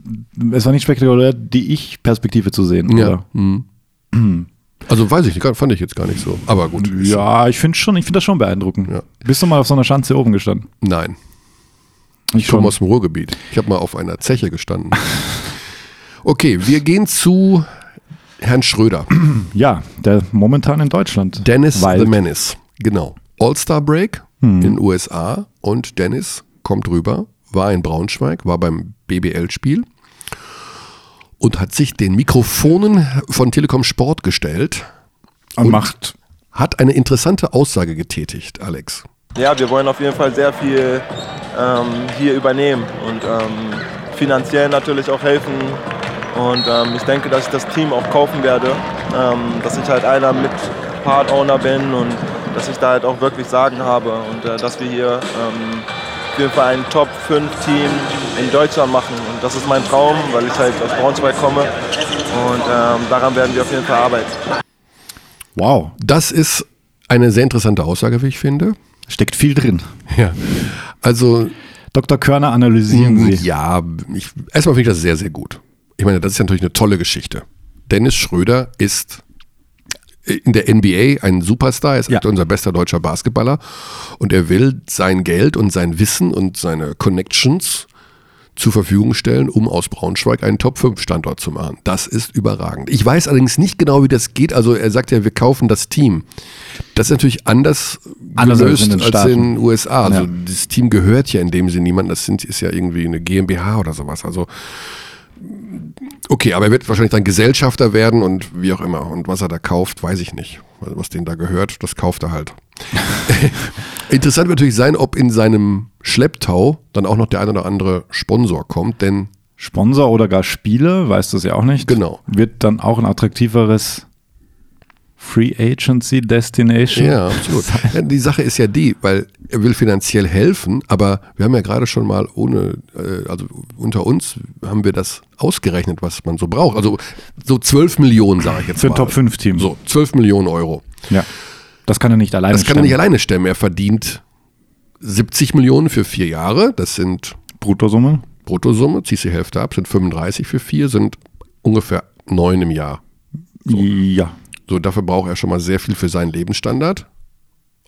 es war nicht spektakulär, die Ich-Perspektive zu sehen, ja. oder? mhm. <clears throat> Also weiß ich nicht, fand ich jetzt gar nicht so. Aber gut. Ja, ich finde schon, ich finde das schon beeindruckend. Ja. Bist du mal auf so einer Schanze oben gestanden? Nein. Ich komme aus dem Ruhrgebiet. Ich habe mal auf einer Zeche gestanden. <laughs> Okay, wir gehen zu Herrn Schröder. <clears throat> Ja, der momentan in Deutschland. Dennis weilt. the Menace. Genau. All-Star Break Hm. in den USA und Dennis kommt rüber, war in Braunschweig, war beim BBL-Spiel und hat sich den Mikrofonen von Telekom Sport gestellt, Und macht hat eine interessante Aussage getätigt, Alex. Ja, wir wollen auf jeden Fall sehr viel ähm, hier übernehmen und ähm, finanziell natürlich auch helfen. Und ähm, ich denke, dass ich das Team auch kaufen werde, ähm, dass ich halt einer mit Part-Owner bin und dass ich da halt auch wirklich Sagen habe und äh, dass wir hier ähm, auf jeden Fall ein Top-5-Team in Deutschland machen. Und das ist mein Traum, weil ich halt aus Braunschweig komme und ähm, daran werden wir auf jeden Fall arbeiten. wow, Das ist eine sehr interessante Aussage, wie ich finde. steckt viel drin. Ja. Also Dr. Körner analysieren Sie. Ja, ich, erstmal finde ich das sehr, sehr gut. Ich meine, das ist natürlich eine tolle Geschichte. Dennis Schröder ist in der NBA ein Superstar, er ist Ja. unser bester deutscher Basketballer und er will sein Geld und sein Wissen und seine Connections zur Verfügung stellen, um aus Braunschweig einen Top-5-Standort zu machen. Das ist überragend. Ich weiß allerdings nicht genau, wie das geht. Also er sagt ja, wir kaufen das Team. Das ist natürlich anders, Anders als gelöst in den als in den USA. Also Ja. das Team gehört ja in dem Sinne niemand. Das sind, ist ja irgendwie eine GmbH oder sowas. Also okay, aber er wird wahrscheinlich dann Gesellschafter werden und wie auch immer. Und was er da kauft, weiß ich nicht. Was denen da gehört, das kauft er halt. <laughs> Interessant wird natürlich sein, ob in seinem Schlepptau dann auch noch der ein oder andere Sponsor kommt, denn Sponsor oder gar Spieler, weißt du es ja auch nicht. Genau. Wird dann auch ein attraktiveres Free Agency Destination. Ja, absolut. Ja, die Sache ist ja die, weil er will finanziell helfen, aber wir haben ja gerade schon mal ohne, äh, also unter uns haben wir das ausgerechnet, was man so braucht. Also so 12 Millionen, sage ich jetzt Für ein mal. Top-5-Team. So, 12 Millionen Euro. Ja. Das kann er nicht alleine Das kann er nicht stemmen. alleine stemmen. Er verdient 70 Millionen für vier Jahre. Das sind Bruttosumme. Bruttosumme, ziehst die Hälfte ab, sind 35 für vier, sind ungefähr neun im Jahr. Ja. So, dafür braucht er schon mal sehr viel für seinen Lebensstandard.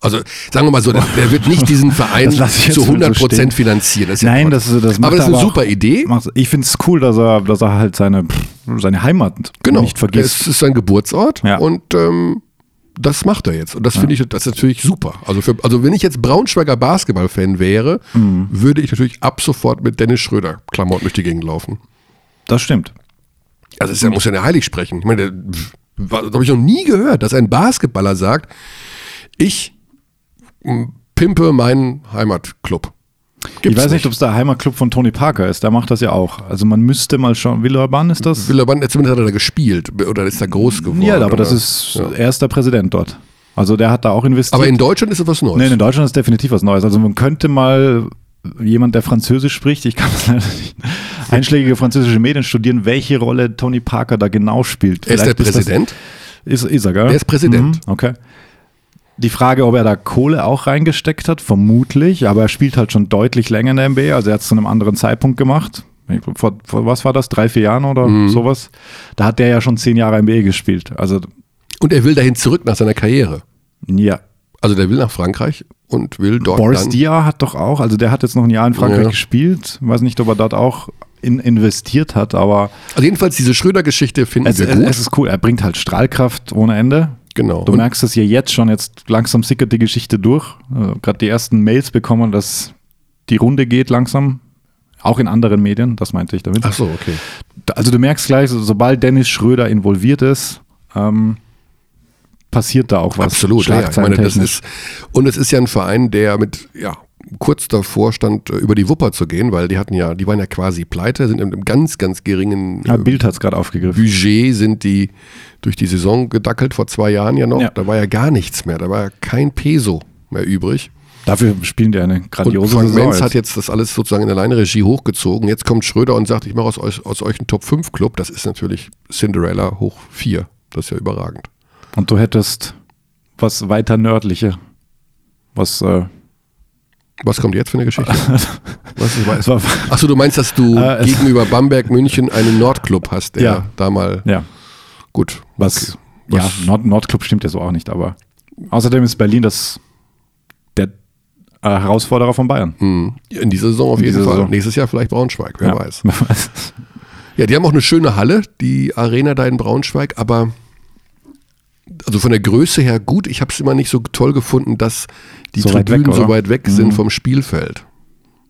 Also sagen wir mal so, der, der wird nicht diesen Verein <laughs> zu so 100 stehen. Prozent finanzieren. Das ist ja Nein, Quatsch. das, das macht aber das ist er eine super Idee. Ich finde es cool, dass er, dass er halt seine, seine Heimat Genau. nicht vergisst. Es ist sein Geburtsort Ja. und ähm, das macht er jetzt. Und das finde ich, das ist natürlich super. Also, für, also wenn ich jetzt Braunschweiger Basketball-Fan wäre, Mhm. würde ich natürlich ab sofort mit Dennis Schröder Klamotten durch die Gegend laufen. Das stimmt. Also ja- muss ja eine heilig sprechen. Ich meine, das habe ich noch nie gehört, dass ein Basketballer sagt, ich m, pimpe meinen Heimatclub. ich weiß nicht, ob es der Heimatclub von Tony Parker ist. Der macht das ja auch. Also man müsste mal schauen. Villaban ist das? Villaban, zumindest hat er da gespielt oder ist da groß geworden. ja, aber das oder? ist, Ja. er ist der Präsident dort. Also der hat da auch investiert. Aber in Deutschland ist es was Neues. Nein, in Deutschland ist definitiv was Neues. Also man könnte mal jemand, der Französisch spricht, ich kann es <laughs> leider nicht, einschlägige französische Medien studieren, welche Rolle Tony Parker da genau spielt. er ist der Vielleicht Präsident. Das, ist, ist er, gell? Er ist Präsident. Mhm, okay. Die Frage, ob er da Kohle auch reingesteckt hat, vermutlich, aber er spielt halt schon deutlich länger in der NBA, also er hat es zu einem anderen Zeitpunkt gemacht. Vor, vor was war das? Drei, vier Jahren oder Mhm. sowas? Da hat der ja schon zehn Jahre NBA gespielt. Also, Und er will dahin zurück nach seiner Karriere. ja. Also der will nach Frankreich und will dort Boris. Dia hat doch auch, also der hat jetzt noch ein Jahr in Frankreich Ja. gespielt. Weiß nicht, ob er dort auch in, investiert hat, aber Also jedenfalls diese Schröder-Geschichte finden es, wir gut. es ist cool. Er bringt halt Strahlkraft ohne Ende. genau. Du merkst es ja jetzt schon, jetzt langsam sickert die Geschichte durch. Also Gerade die ersten Mails bekommen, dass die Runde geht langsam. Auch in anderen Medien, das meinte ich damit. Ach so, okay. Also du merkst gleich, so- sobald Dennis Schröder involviert ist, ähm, passiert da auch was. Absolut, ja. Ich meine, das ist, und es ist ja ein Verein, der mit, ja, kurz davor stand, äh, über die Wupper zu gehen, weil die hatten ja, die waren ja quasi pleite, sind in einem ganz, ganz geringen ja, äh, Bild hat es gerade aufgegriffen. Budget sind die durch die Saison gedackelt, vor zwei Jahren ja noch. Ja. Da war ja gar nichts mehr, da war ja kein Peso mehr übrig. Dafür spielen die eine Und grandiose Frank Saison. Menz hat jetzt das alles sozusagen in alleine Regie hochgezogen. Jetzt kommt Schröder und sagt, ich mache aus, euch- aus euch einen Top-5-Club. Das ist natürlich Cinderella hoch 4. Das ist ja überragend. Und du hättest was weiter nördliche. Was, äh, Was kommt jetzt für eine Geschichte? <laughs> Was ich weiß. <laughs> Achso, du meinst, dass du Äh, gegenüber Bamberg München einen Nordclub hast, der Ja. da mal ja, gut. was, Okay. ja, Was- Nord Nordclub stimmt ja so auch nicht, aber außerdem ist Berlin das der äh, Herausforderer von Bayern. Hm. In dieser Saison auf jeden Fall. Saison. Nächstes Jahr vielleicht Braunschweig, wer ja. <laughs> weiß. Ja, die haben auch eine schöne Halle, die Arena da in Braunschweig, aber also von der Größe her gut. Ich habe es immer nicht so toll gefunden, dass die So weit Tribünen weg, so weit weg sind Mhm. vom Spielfeld.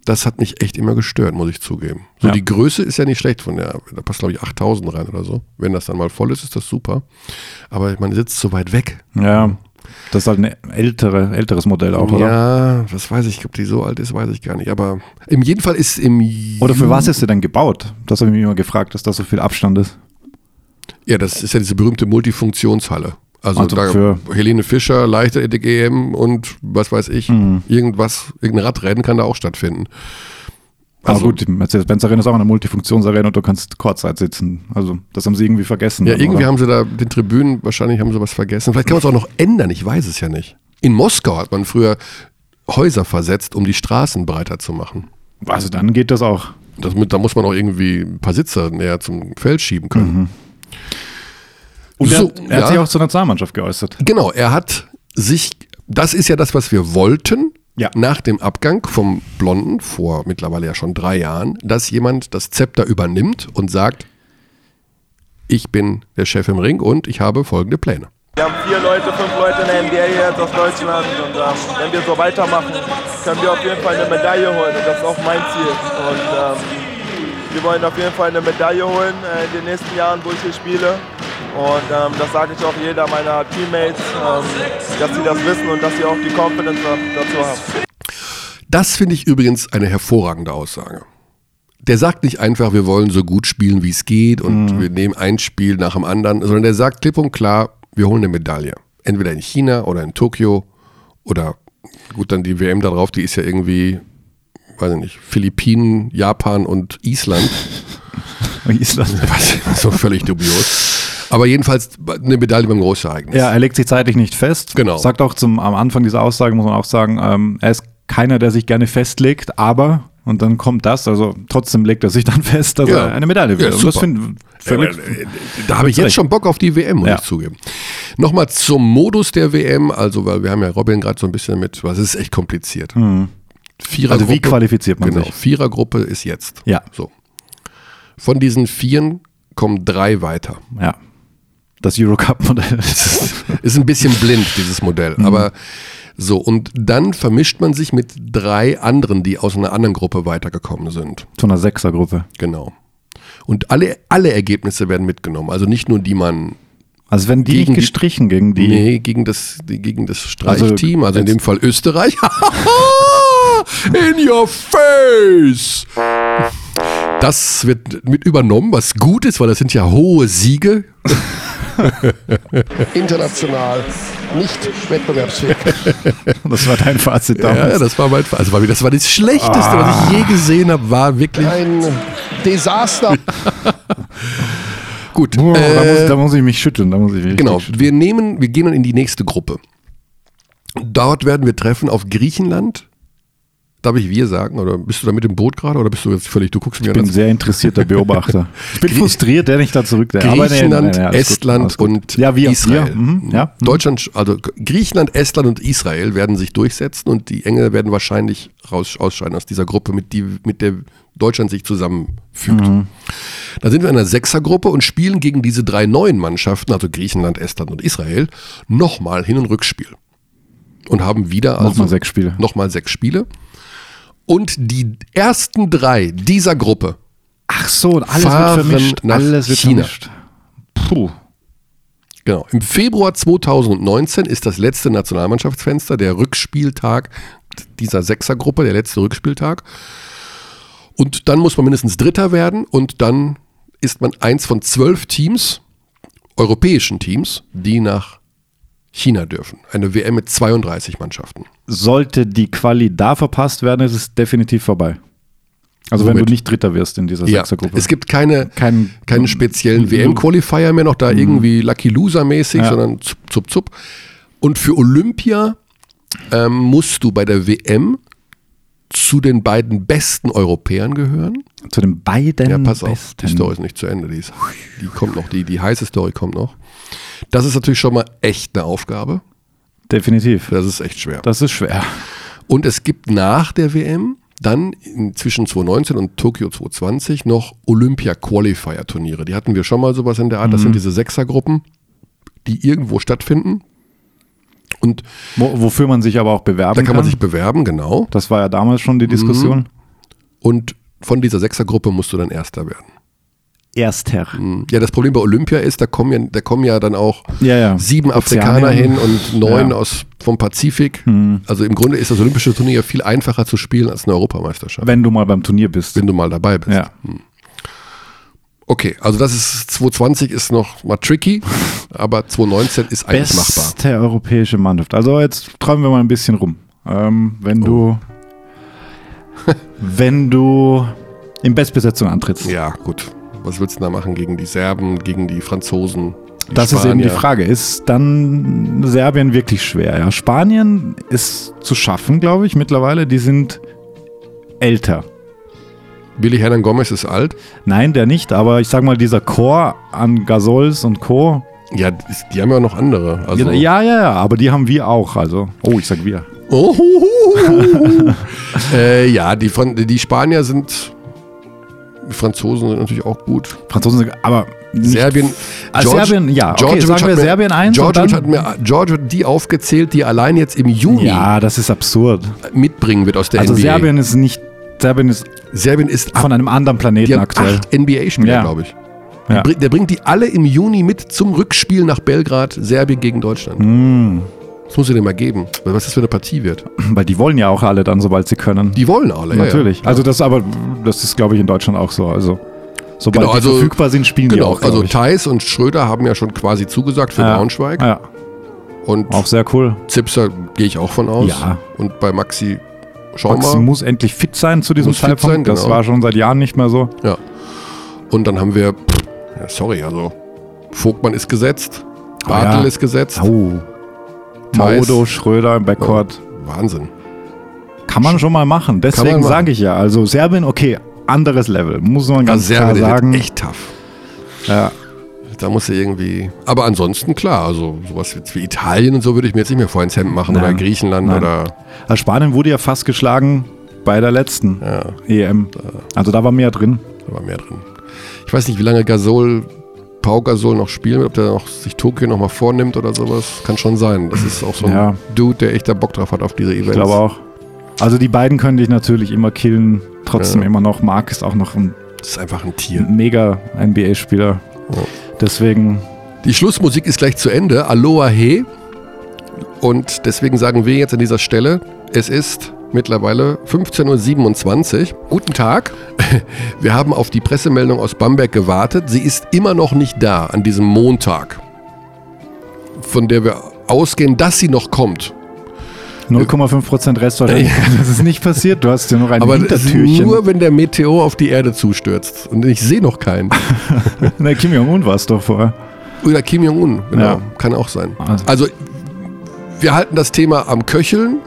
Das hat mich echt immer gestört, muss ich zugeben. So Ja. die Größe ist ja nicht schlecht von der, da passt glaube ich 8000 rein oder so. Wenn das dann mal voll ist, ist das super. Aber man sitzt so weit weg. ja, das ist halt ein ältere, älteres Modell auch, oder? Ja, das weiß ich, ob die so alt ist, weiß ich gar nicht. Aber im jeden Fall ist im Oder für was ist sie denn gebaut? Das habe ich mich immer gefragt, dass da so viel Abstand ist. Ja, das ist ja diese berühmte Multifunktionshalle. Also, Also da für- Helene Fischer, Leichtathletik EM und was weiß ich, Mhm. irgendwas, irgendein Radrennen kann da auch stattfinden. Aber Also- gut, die Mercedes-Benz Arena ist auch eine Multifunktionsarena und du kannst Kurzzeit sitzen. Also das haben sie irgendwie vergessen. Ja, dann, irgendwie oder? haben sie da den Tribünen, wahrscheinlich haben sie was vergessen. Vielleicht kann man es auch noch ändern, ich weiß es ja nicht. In Moskau hat man früher Häuser versetzt, um die Straßen breiter zu machen. Also dann geht das auch. Das, mit- da muss man auch irgendwie ein paar Sitzer näher zum Feld schieben können. Mhm. Und So, er, er ja. hat sich auch zur Nationalmannschaft geäußert. Genau, er hat sich, das ist ja das, was wir wollten, Ja. nach dem Abgang vom Blonden vor mittlerweile ja schon drei Jahren, dass jemand das Zepter übernimmt und sagt, ich bin der Chef im Ring und ich habe folgende Pläne. Wir haben vier Leute, fünf Leute in der NBA jetzt aus Deutschland und ähm, wenn wir so weitermachen, können wir auf jeden Fall eine Medaille holen und das ist auch mein Ziel. Und ähm, wir wollen auf jeden Fall eine Medaille holen äh, in den nächsten Jahren, wo ich hier spiele. Und ähm, das sage ich auch jeder meiner Teammates, ähm, dass sie das wissen und dass sie auch die Confidence dazu haben. Das finde ich übrigens eine hervorragende Aussage. Der sagt nicht einfach, wir wollen so gut spielen, wie es geht und wir nehmen ein Spiel nach dem anderen, sondern der sagt klipp und klar, wir holen eine Medaille. Entweder in China oder in Tokio oder gut, dann die WM darauf, die ist ja irgendwie, weiß ich nicht, Philippinen, Japan und Island. <laughs> Island. Was, so völlig dubios. Aber jedenfalls eine Medaille beim Großereignis. Ja, er legt sich zeitlich nicht fest. Genau. Sagt auch zum, am Anfang dieser Aussage, muss man auch sagen, ähm, er ist keiner, der sich gerne festlegt, aber, und dann kommt das, also trotzdem legt er sich dann fest, dass Ja. er eine Medaille will. Ja, das finde völlig. Äh, Da habe ich jetzt recht. schon Bock auf die WM, muss Ja. ich zugeben. Nochmal zum Modus der WM, also weil wir haben ja Robin gerade so ein bisschen mit, was ist echt kompliziert. Vierergruppe, Also wie qualifiziert man genau, sich? Vierergruppe ist jetzt. Ja. So. Von diesen Vieren kommen drei weiter. Ja. Das Eurocup-Modell. <laughs> Ist ein bisschen blind, dieses Modell. Mhm. Aber so, und dann vermischt man sich mit drei anderen, die aus einer anderen Gruppe weitergekommen sind. Zu einer Sechsergruppe. Genau. Und alle, alle Ergebnisse werden mitgenommen. Also nicht nur die man Also wenn die nicht die- gestrichen gegen die. Nee, gegen das, die- gegen das Streichteam, also, in jetzt- dem Fall Österreich. <laughs> in your face! Das wird mit übernommen, was gut ist, weil das sind ja hohe Siege. <laughs> international nicht wettbewerbsfähig. <laughs> Das war dein Fazit Ja, damals. das war mein Fall. Also das war das Schlechteste, was ich je gesehen habe, war wirklich Ein Desaster. <laughs> gut. Oh, da, Äh, muss, da muss ich mich schütteln. Da muss ich mich Genau, schütteln. wir nehmen, wir gehen dann in die nächste Gruppe. Dort werden wir treffen auf Griechenland, darf ich wir sagen? Oder bist du da mit dem Boot gerade? Oder bist du jetzt völlig, du guckst mir Ich bin ein sehr interessierter <laughs> Beobachter. Ich bin frustriert, der nicht da zurück. Griechenland, Estland und ja, wir, Israel. Wir, mhm, ja. Deutschland, also Griechenland, Estland und Israel werden sich durchsetzen und die Engländer werden wahrscheinlich raus, ausscheiden aus dieser Gruppe, mit, die, mit der Deutschland sich zusammenfügt. Mhm. Da sind wir in einer Sechsergruppe und spielen gegen diese drei neuen Mannschaften, also Griechenland, Estland und Israel, nochmal Hin- und Rückspiel. Und haben wieder also Nochmal sechs Spiele. Nochmal sechs Spiele. Und die ersten drei dieser Gruppe Ach so, und alles wird vermischt. alles wird China. vermischt. Puh. Genau. Im Februar 2019 ist das letzte Nationalmannschaftsfenster, der Rückspieltag dieser Sechsergruppe, der letzte Rückspieltag. Und dann muss man mindestens Dritter werden und dann ist man eins von zwölf Teams, europäischen Teams, die nach China dürfen. Eine WM mit 32 Mannschaften. Sollte die Quali da verpasst werden, ist es definitiv vorbei. Also wenn Womit? du nicht Dritter wirst in dieser Ja, Sechsergruppe. es gibt keine, Kein- keinen speziellen WM-Qualifier mehr noch da irgendwie Lucky Loser-mäßig, Ja. sondern zup, zup, zup. Und für Olympia ähm, musst du bei der WM zu den beiden besten Europäern gehören. zu den beiden Ja, pass auf, die Besten. Story ist nicht zu Ende. Die, ist, die kommt noch, die, die heiße Story kommt noch. Das ist natürlich schon mal echt eine Aufgabe. Definitiv. Das ist echt schwer. Das ist schwer. Und es gibt nach der WM dann zwischen 2019 und Tokio 2020 noch Olympia-Qualifier-Turniere. Die hatten wir schon mal sowas in der Art. Das sind diese Sechsergruppen, die irgendwo stattfinden. Und Wo, wofür man sich aber auch bewerben da kann man sich bewerben, genau. das war ja damals schon die Diskussion. Und von dieser Sechsergruppe musst du dann Erster werden. Erster. Ja, das Problem bei Olympia ist, da kommen ja, da kommen ja dann auch Ja, ja. sieben Afrikaner hin und neun Ja. aus vom Pazifik. Hm. Also im Grunde ist das olympische Turnier viel einfacher zu spielen als eine Europameisterschaft, Wenn du mal beim Turnier bist. wenn du mal dabei bist. Ja. Okay, also das ist 2020 ist noch mal tricky, <laughs> aber 2019 ist eigentlich Beste machbar. europäische Mannschaft. Also jetzt träumen wir mal ein bisschen rum. Ähm, wenn du <laughs> wenn du in Bestbesetzung antrittst. Ja, gut. Was willst du da machen gegen die Serben, gegen die Franzosen? Die Das ist eben die Spanier? Frage. Ist dann Serbien wirklich schwer? Ja, Spanien ist zu schaffen, glaube ich, mittlerweile. Die sind älter. Billy Hernan Gomez ist alt. Nein, der nicht, aber ich sag mal, dieser Chor an Gasols und Co. Ja, die haben ja noch andere. Also, ja, ja, ja, aber die haben wir auch. Also, oh, ich sag wir. Oh, <laughs> äh, ja, die, Fran die Spanier sind. Franzosen sind natürlich auch gut. Franzosen sind, aber nicht, Serbien. Ah, Serbien, ja, okay, sagen hat wir mir- Serbien eins Djordjevic dann- hat mir Djordjevic hat die aufgezählt, die allein jetzt im Juni Ja, das ist absurd. mitbringen wird aus der Also NBA. Serbien ist nicht, Serbien ist Serbien ist von einem anderen Planeten die haben aktuell. acht NBA-Spieler, Ja. glaube ich. Ja. Der bringt die alle im Juni mit zum Rückspiel nach Belgrad, Serbien gegen Deutschland. Hm, Das muss ich dir mal geben, weil was das für eine Partie wird. weil die wollen ja auch alle dann, sobald sie können. Die wollen alle, ja, Natürlich. Ja. Also das aber, das ist glaube ich in Deutschland auch so. Also sobald Genau, die also- verfügbar sind, spielen die Genau, auch. glaub also ich. Theis und Schröder haben ja schon quasi zugesagt für ja. Braunschweig. Ja, Und auch sehr cool. Zipser gehe ich auch von aus. Ja. Und bei Maxi schauen Max wir. muss endlich fit sein zu diesem Muss fit Zeitpunkt. sein, Das genau. war schon seit Jahren nicht mehr so. Und dann haben wir, pff, ja, sorry, also Vogtmann ist gesetzt, Oh Bartel ja. ist gesetzt. Au. Theis. Maudo, Schröder im Backcourt. Wahnsinn. Kann man schon mal machen. Deswegen sage ich ja. Also Serbien, okay, anderes Level. Muss man ganz Also klar Serbien sagen. echt tough. Ja. Da muss er irgendwie. Aber ansonsten klar, also sowas wie Italien und so würde ich mir jetzt nicht mehr vor ins Hemd machen oder Nein. Griechenland Nein. oder. Also Spanien wurde ja fast geschlagen bei der letzten Ja, EM. Also da war mehr drin. da war mehr drin. Ich weiß nicht, wie lange Gasol, Pau Gasol noch spielen ob der noch sich Tokio nochmal vornimmt oder sowas. Kann schon sein. Das ist auch so ein Ja. Dude, der echt da Bock drauf hat auf diese Events. Ich glaube auch. Also die beiden können dich natürlich immer killen. Trotzdem Ja. immer noch. Marc ist auch noch ein Das ist einfach ein Tier. mega NBA-Spieler. Ja. Deswegen, Die Schlussmusik ist gleich zu Ende. Aloha he. Und deswegen sagen wir jetzt an dieser Stelle, es ist mittlerweile 15.27 Uhr. Guten Tag. <laughs> Wir haben auf die Pressemeldung aus Bamberg gewartet. Sie ist immer noch nicht da an diesem Montag, von der wir ausgehen, dass sie noch kommt. 0,5% Restwahrscheinlichkeit, <laughs> das ist nicht passiert. Du hast ja noch ein Aber Hintertürchen. nur, wenn der Meteor auf die Erde zustürzt. Und ich sehe noch keinen. <laughs> Na, Kim Jong-un war es doch vorher. Oder Kim Jong-un, genau. Ja. Kann auch sein. Also- Also, wir halten das Thema am Köcheln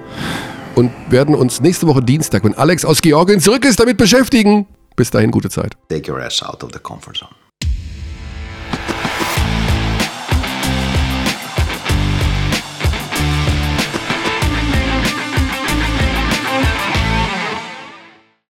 und werden uns nächste Woche Dienstag, wenn Alex aus Georgien zurück ist, damit beschäftigen. Bis dahin, gute Zeit. Take your ass out of the comfort zone.